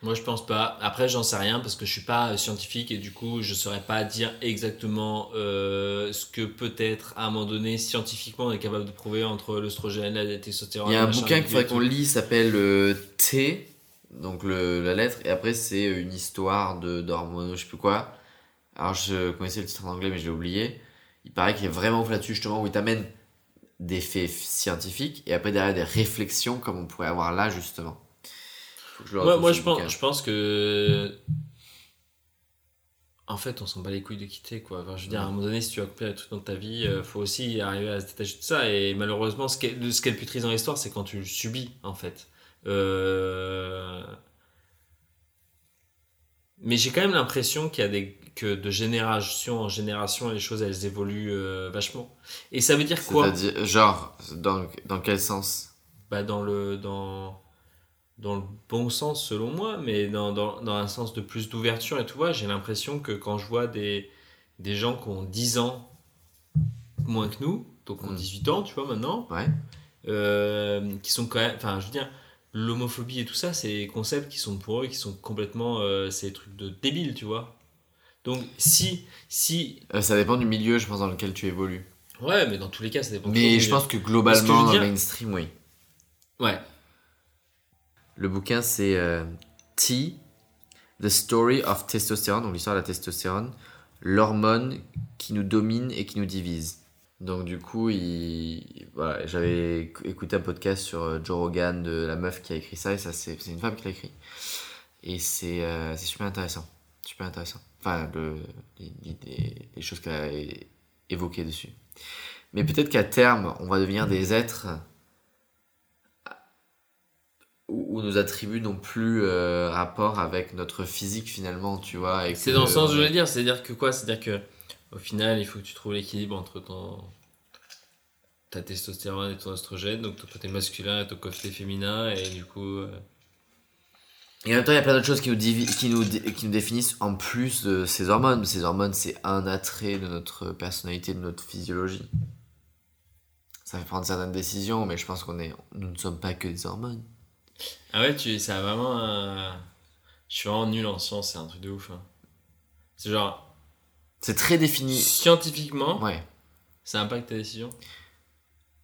Speaker 2: Moi, je pense pas. Après, j'en sais rien parce que je suis pas euh, scientifique et du coup, je saurais pas dire exactement euh, ce que peut-être à un moment donné scientifiquement on est capable de prouver entre l'œstrogène, la testostérone.
Speaker 1: Il y a un bouquin qu'il faudrait qu'on lit, s'appelle euh, T, donc le, la lettre, et après c'est une histoire de d'hormones, je sais plus quoi. Alors je connaissais le titre en anglais, mais je l'ai oublié. Il paraît qu'il est vraiment ouf là-dessus, justement, où il t'amène des faits scientifiques et après derrière des réflexions comme on pourrait avoir là, justement. Je
Speaker 2: Moi, moi je, pense, je pense que. En fait, on s'en bat les couilles de quitter, quoi. Enfin, je veux dire, à un moment donné, si tu as accomplir des trucs dans ta vie, euh, faut aussi arriver à se détacher de ça. Et malheureusement, ce qui est, ce qui est le plus triste dans l'histoire, c'est quand tu le subis, en fait. Euh... Mais j'ai quand même l'impression qu'il y a des que de génération en génération, les choses, elles évoluent euh, vachement. Et ça veut dire quoi?
Speaker 1: Genre, dans, dans quel sens?
Speaker 2: Bah, dans le dans dans le bon sens selon moi mais dans, dans, dans un sens de plus d'ouverture et tout vois j'ai l'impression que quand je vois des des gens qui ont 10 ans moins que nous donc ont
Speaker 1: Mm.
Speaker 2: 18 ans tu vois maintenant
Speaker 1: Ouais.
Speaker 2: euh, qui sont quand même enfin je veux dire l'homophobie et tout ça c'est des concepts qui sont pour eux qui sont complètement euh, c'est des trucs de débiles tu vois donc si si
Speaker 1: Euh, Ça dépend du milieu, je pense, dans lequel tu évolues.
Speaker 2: ouais mais dans tous les cas ça dépend
Speaker 1: Mais je pense que
Speaker 2: que
Speaker 1: globalement,
Speaker 2: veux
Speaker 1: dans le mainstream, oui.
Speaker 2: ouais
Speaker 1: Le bouquin, c'est euh, T, The Story of Testosterone, donc l'histoire de la testostérone, l'hormone qui nous domine et qui nous divise. Donc du coup, j'avais éc- écouté un podcast sur euh, Joe Rogan de la meuf qui a écrit ça, et ça c'est une femme qui l'a écrit. Et c'est euh, super intéressant. Super intéressant. Enfin, le, les, les- choses qu'elle a évoquées dessus. Mais peut-être qu'à terme, on va devenir des êtres où, où nos attributs n'ont plus euh, rapport avec notre physique finalement, tu vois.
Speaker 2: C'est dans le sens que je veux dire, c'est-à-dire que quoi? C'est-à-dire que au final, il faut que tu trouves l'équilibre entre ton ta testostérone et ton oestrogène, donc ton côté masculin et ton côté féminin, et du coup, euh,
Speaker 1: Et en même temps, il y a plein d'autres choses qui nous, qui, nous, qui nous définissent en plus de ces hormones. Ces hormones, c'est un attrait de notre personnalité, de notre physiologie. Ça fait prendre certaines décisions, mais je pense qu'on est, nous ne sommes pas que des hormones.
Speaker 2: Ah ouais, tu, ça a vraiment. un- Je suis vraiment nul en science, c'est un truc de ouf. hein. C'est genre,
Speaker 1: C'est très défini.
Speaker 2: scientifiquement,
Speaker 1: Ouais.
Speaker 2: ça impacte ta décision?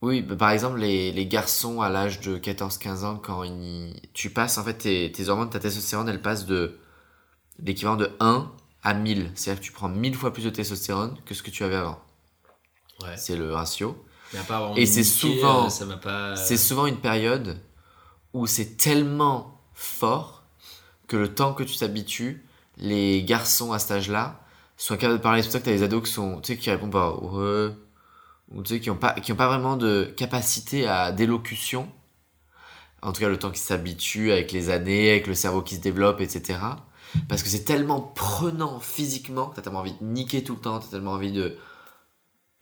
Speaker 1: Oui, bah, par exemple, les, les garçons à l'âge de 14-15 ans, quand ils- tu passes, en fait, tes, tes hormones, ta testostérone, elle passe de l'équivalent de 1 à 1000. C'est-à-dire que tu prends 1000 fois plus de testostérone que ce que tu avais avant.
Speaker 2: Ouais.
Speaker 1: C'est le ratio.
Speaker 2: Mais à part avoir
Speaker 1: Et c'est souvent-
Speaker 2: euh, Ça m'a pas.
Speaker 1: C'est souvent une période où c'est tellement fort que le temps que tu t'habitues, les garçons à cet âge-là sont capables de parler. C'est pour ça que tu as des ados qui, sont, qui répondent pas ou tu sais, qui n'ont pas, qui pas vraiment de capacité à d'élocution. En tout cas, le temps qu'ils s'habituent avec les années, avec le cerveau qui se développe, etc. Parce que c'est tellement prenant physiquement que tu as tellement envie de niquer tout le temps, tu as tellement envie de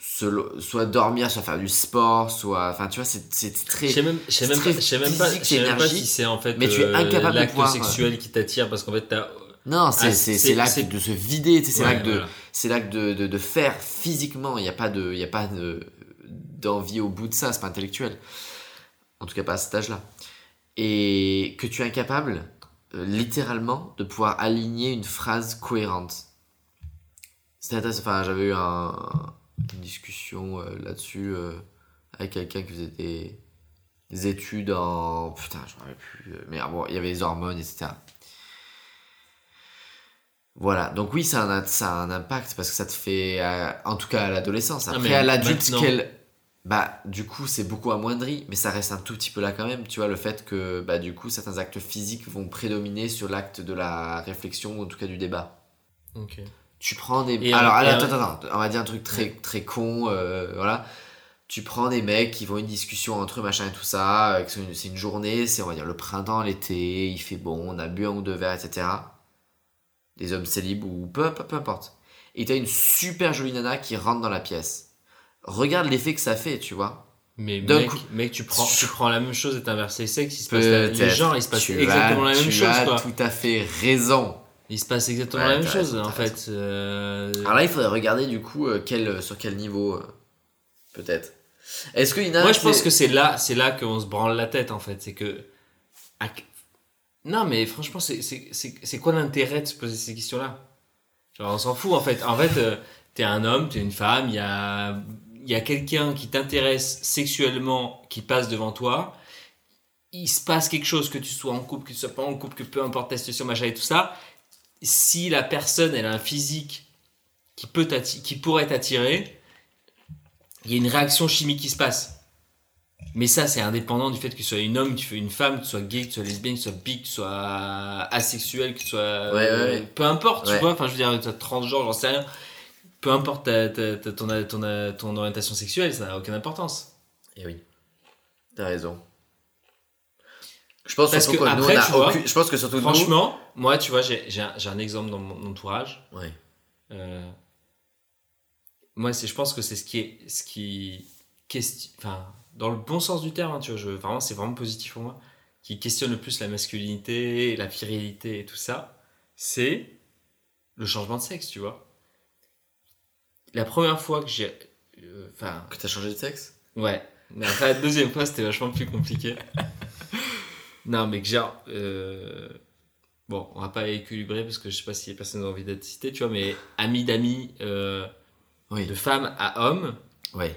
Speaker 1: se soit dormir, soit faire du sport, soit. Enfin, tu vois, c'est très.
Speaker 2: Je sais même, je sais
Speaker 1: c'est
Speaker 2: même pas, même pas, même pas si c'est en fait
Speaker 1: mais tu es
Speaker 2: euh,
Speaker 1: incapable de
Speaker 2: l'acte
Speaker 1: pouvoir, euh,
Speaker 2: sexuel qui t'attire parce qu'en fait t'as.
Speaker 1: Non, c'est
Speaker 2: Ah,
Speaker 1: l'acte de se vider, c'est
Speaker 2: Ouais,
Speaker 1: l'acte de,
Speaker 2: voilà.
Speaker 1: de, de, de faire physiquement. Il n'y a pas de, y a pas de, d'envie au bout de ça, c'est pas intellectuel. En tout cas, pas à cet âge-là. Et que tu es incapable, euh, littéralement, de pouvoir aligner une phrase cohérente. C'était. Enfin, j'avais eu un, une discussion euh, là-dessus euh, avec quelqu'un qui faisait des, des études en. Putain, je me rappelle plus. euh, Mais bon, il y avait les hormones, etc. Voilà, donc oui, ça a, un, ça a un impact parce que ça te fait, en tout cas à l'adolescence.
Speaker 2: Ah,
Speaker 1: Après, à l'adulte, quel. Bah, du coup, c'est beaucoup amoindri, mais ça reste un tout petit peu là quand même. Tu vois, le fait que, bah, du coup, certains actes physiques vont prédominer sur l'acte de la réflexion, ou en tout cas du débat.
Speaker 2: Ok.
Speaker 1: Tu prends des.
Speaker 2: Et
Speaker 1: Alors, attends, attends, attends, on va dire un truc très, très con, euh, voilà. Tu prends des mecs qui vont une discussion entre eux, machin et tout ça, euh, c'est une, journée, c'est, on va dire, le printemps, l'été, il fait bon, on a bu un ou deux verres, etc. Des hommes célibes ou peu, peu, peu importe. Et t'as une super jolie nana qui rentre dans la pièce. Regarde l'effet que ça fait, tu vois.
Speaker 2: Mais mec,
Speaker 1: coup-
Speaker 2: mec, tu prends, tu prends la même chose et t'inverses les sexes, il se passe la, les gens, il se passe
Speaker 1: Tu
Speaker 2: exactement
Speaker 1: as-
Speaker 2: la même
Speaker 1: tu
Speaker 2: chose
Speaker 1: as
Speaker 2: quoi.
Speaker 1: tout à fait raison.
Speaker 2: Il se passe exactement
Speaker 1: Ouais,
Speaker 2: la même chose en fait. euh,
Speaker 1: Alors là, il faudrait regarder du coup euh, quel, sur quel niveau, euh, peut-être. Est-ce qu'il
Speaker 2: Moi, je pense que c'est là, c'est là qu'on se branle la tête en fait. C'est que. Non, mais franchement, c'est- quoi l'intérêt de se poser ces questions-là? Genre, on s'en fout en fait. En fait, euh, t'es un homme, t'es une femme, il y a, il y a quelqu'un qui t'intéresse sexuellement qui passe devant toi. Il se passe quelque chose, que tu sois en couple, que tu sois pas en couple, que peu importe ta situation, machin et tout ça. Si la personne, elle a un physique qui, peut qui pourrait t'attirer, il y a une réaction chimique qui se passe. Mais ça, c'est indépendant du fait que tu sois une homme, que tu sois une femme, que tu sois gay, que tu sois lesbienne, que tu sois bi, que tu sois asexuel, que tu sois.
Speaker 1: Ouais, ouais, ouais.
Speaker 2: Peu importe, tu vois. Enfin, je veux dire, tu sois transgenre, j'en sais rien. Peu importe ta- ta- ta- ton, ton, ton orientation sexuelle, ça n'a aucune importance.
Speaker 1: Eh oui, t'as raison. Je pense
Speaker 2: Parce que
Speaker 1: que nous,
Speaker 2: après,
Speaker 1: on a
Speaker 2: tu vois,
Speaker 1: aucune- Je pense que surtout
Speaker 2: Franchement, moi, tu vois, j'ai j'ai un, j'ai un exemple dans mon entourage.
Speaker 1: Ouais.
Speaker 2: Euh, moi, c'est, je pense que c'est ce qui est, ce qui question, enfin, dans le bon sens du terme, hein, tu vois, je, vraiment, c'est vraiment positif pour moi, qui questionne le plus la masculinité, la virilité et tout ça, c'est le changement de sexe, tu vois. La première fois que j'ai, euh, enfin,
Speaker 1: Que t'as changé de sexe?
Speaker 2: Ouais. Mais après, la deuxième fois, c'était vachement plus compliqué. non, mais que genre. euh, Bon, on va pas équilibrer parce que je sais pas si personne n'a envie d'être cité, tu vois, mais ami d'amis, euh,
Speaker 1: Oui.
Speaker 2: de femme à homme.
Speaker 1: Ouais.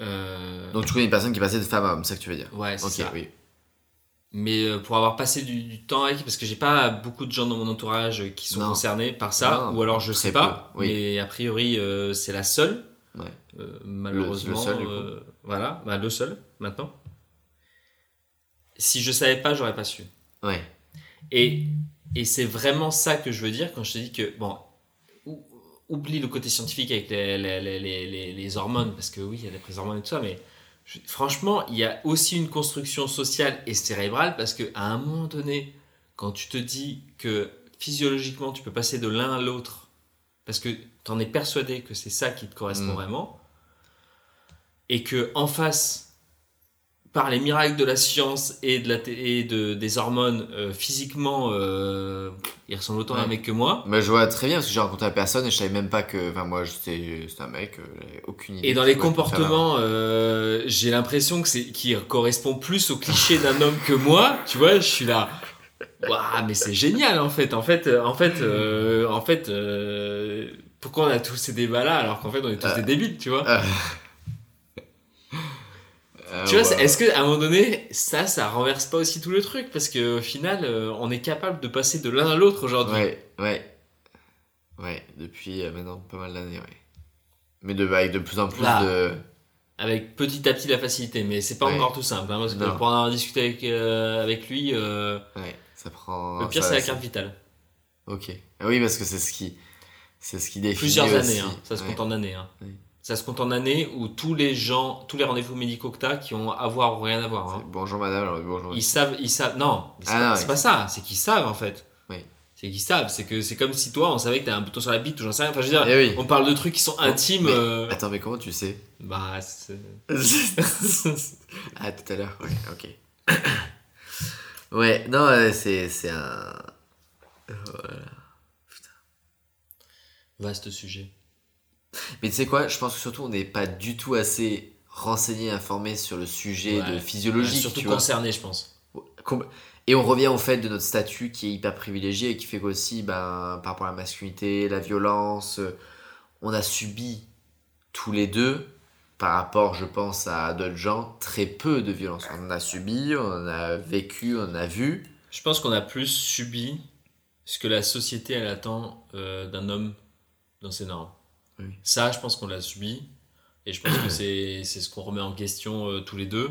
Speaker 2: euh,
Speaker 1: Donc tu connais une personne qui passait de femme à homme, c'est ça que tu veux dire?
Speaker 2: Ouais, c'est
Speaker 1: Ok,
Speaker 2: ça.
Speaker 1: oui.
Speaker 2: Mais euh, pour avoir passé du, du temps avec, parce que j'ai pas beaucoup de gens dans mon entourage qui sont
Speaker 1: Non.
Speaker 2: concernés par ça,
Speaker 1: Non,
Speaker 2: ou alors je sais pas,
Speaker 1: peu, oui.
Speaker 2: mais a priori c'est la seule.
Speaker 1: Ouais.
Speaker 2: Malheureusement,
Speaker 1: le seul, du coup.
Speaker 2: voilà, bah, le seul maintenant. Si je savais pas, j'aurais pas su.
Speaker 1: Ouais.
Speaker 2: Et, et c'est vraiment ça que je veux dire quand je te dis que, bon, ou- oublie le côté scientifique avec les, les, les, hormones, parce que oui, il y a des prises d'hormones et tout ça, mais je- franchement, il y a aussi une construction sociale et cérébrale, parce qu'à un moment donné, quand tu te dis que physiologiquement, tu peux passer de l'un à l'autre, parce que tu en es persuadé que c'est ça qui te correspond
Speaker 1: Mm.
Speaker 2: vraiment, et que en face, par les miracles de la science et, de la t- et de, des hormones, euh, physiquement, euh, il ressemble autant à un mec que moi.
Speaker 1: Mais je vois très bien parce que j'ai rencontré la personne et je savais même pas que. Enfin, moi, c'était un mec, euh, j'avais aucune idée.
Speaker 2: Et dans les comportements, euh, j'ai l'impression que c'est qui correspond plus au cliché d'un homme que moi. Tu vois, je suis là. Waouh, mais c'est génial en fait. En fait, euh, en fait, euh, en fait, pourquoi on a tous ces débats-là alors qu'en fait on est tous des débiles, tu vois? Tu vois, est-ce qu'à un moment donné, ça, ça renverse pas aussi tout le truc? Parce qu'au final, euh, on est capable de passer de l'un à l'autre aujourd'hui.
Speaker 1: Ouais, ouais. Ouais, depuis euh, maintenant pas mal d'années, ouais. Mais de, avec de plus en plus
Speaker 2: Là.
Speaker 1: de.
Speaker 2: Avec petit à petit la facilité, mais c'est pas
Speaker 1: Ouais.
Speaker 2: encore tout simple. hein, parce que pour en avoir discuté avec, euh, avec lui, euh,
Speaker 1: Ouais, ça prend.
Speaker 2: le pire c'est la carte vitale.
Speaker 1: Ok. Ah oui, parce que c'est ce qui. C'est ce qui définit.
Speaker 2: Plusieurs
Speaker 1: aussi.
Speaker 2: années, hein. ça se
Speaker 1: Ouais.
Speaker 2: compte en années. hein.
Speaker 1: Oui.
Speaker 2: Ça se compte en années où tous les gens, tous les rendez-vous médicaux que t'as qui ont à voir ou rien à voir. hein.
Speaker 1: Bonjour madame, alors bonjour.
Speaker 2: Ils savent, ils savent. Non, c'est
Speaker 1: Ah
Speaker 2: pas, ça. C'est qu'ils savent en fait.
Speaker 1: Oui.
Speaker 2: C'est qu'ils savent. C'est que c'est comme si toi, on savait que t'as un bouton sur la bite ou j'en sais rien. Enfin, je veux dire,
Speaker 1: Eh oui.
Speaker 2: on parle de trucs qui sont intimes.
Speaker 1: mais-
Speaker 2: euh,
Speaker 1: Attends, mais comment tu sais?
Speaker 2: Bah,
Speaker 1: Ah, tout à l'heure, ouais, ok. ouais, non, euh, c'est c'est un.
Speaker 2: vaste sujet.
Speaker 1: Mais tu sais quoi, je pense que surtout on n'est pas du tout assez renseigné, informé sur le sujet
Speaker 2: Ouais.
Speaker 1: de physiologie.
Speaker 2: surtout
Speaker 1: tu vois.
Speaker 2: concerné, je pense.
Speaker 1: Et on revient au fait de notre statut qui est hyper privilégié et qui fait qu'aussi, ben, par rapport à la masculinité, la violence, euh, on a subi tous les deux, par rapport, je pense, à d'autres gens, très peu de violence. On en a subi, on en a vécu, on en a vu.
Speaker 2: Je pense qu'on a plus subi ce que la société elle attend euh, d'un homme dans ses normes.
Speaker 1: Oui.
Speaker 2: Ça, je pense qu'on l'a subi. Et je pense que c'est ce qu'on remet en question euh, tous les deux.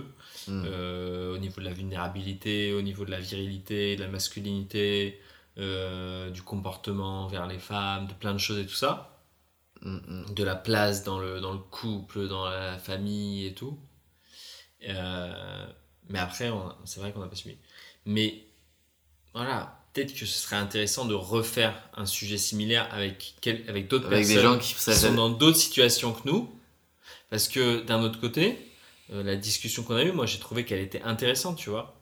Speaker 1: Mm.
Speaker 2: euh, au niveau de la vulnérabilité, au niveau de la virilité, de la masculinité, euh, du comportement vers les femmes, de plein de choses et tout ça.
Speaker 1: Mm, mm.
Speaker 2: De la place dans le, dans le couple, dans la famille et tout. Mais après, c'est vrai qu'on n'a pas subi. Mais voilà, peut-être que ce serait intéressant de refaire un sujet similaire avec, quel- avec d'autres
Speaker 1: Avec
Speaker 2: personnes
Speaker 1: des gens qui,
Speaker 2: qui sont dans d'autres situations que nous. Parce que d'un autre côté, euh, la discussion qu'on a eue, moi j'ai trouvé qu'elle était intéressante, tu vois.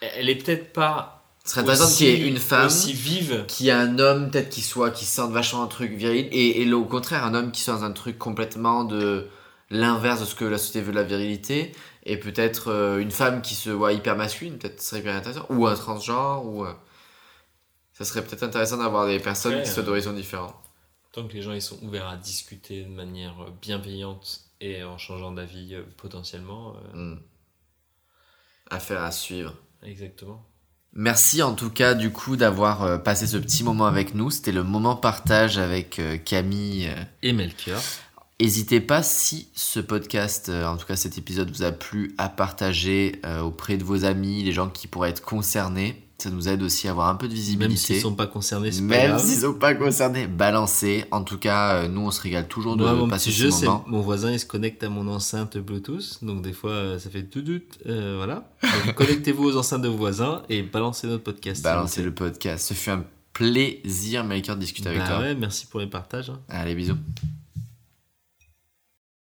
Speaker 2: Elle est peut-être pas
Speaker 1: Ce serait intéressant qu'il y ait une femme
Speaker 2: aussi vive.
Speaker 1: qui a un homme peut-être qui soit qui sente vachement un truc viril et, et au contraire un homme qui soit dans un truc complètement de l'inverse de ce que la société veut de la virilité et peut-être euh, une femme qui se voit hyper masculine peut-être ce serait bien intéressant ou un transgenre ou euh, ça serait peut-être intéressant d'avoir des personnes qui
Speaker 2: euh,
Speaker 1: d'horizons différents
Speaker 2: Tant que les gens ils sont ouverts à discuter de manière bienveillante et en changeant d'avis euh, potentiellement. euh,
Speaker 1: Hmm. affaire à suivre
Speaker 2: Exactement.
Speaker 1: Merci en tout cas du coup d'avoir euh, passé ce petit moment avec nous. C'était le moment partage avec Camille.
Speaker 2: Et Melchior.
Speaker 1: N'hésitez pas si ce podcast, en tout cas cet épisode vous a plu, à partager auprès de vos amis, les gens qui pourraient être concernés. Ça nous aide aussi à avoir un peu de
Speaker 2: Même
Speaker 1: visibilité.
Speaker 2: s'ils sont pas concernés, c'est pas
Speaker 1: Même
Speaker 2: grave.
Speaker 1: s'ils sont pas concernés, balancez. En tout cas, euh, nous on se régale toujours de
Speaker 2: mon
Speaker 1: passer
Speaker 2: petit
Speaker 1: ce
Speaker 2: jeu, c'est
Speaker 1: moment.
Speaker 2: mon voisin, il se connecte à mon enceinte Bluetooth, donc des fois euh, ça fait tout doute, euh, voilà. Donc, Connectez-vous aux enceintes de vos voisins et balancez notre podcast.
Speaker 1: Balancez le podcast. Ce fut un plaisir, Maker, de discuter avec
Speaker 2: Bah
Speaker 1: toi.
Speaker 2: ouais, merci pour les partages. hein.
Speaker 1: Allez, bisous.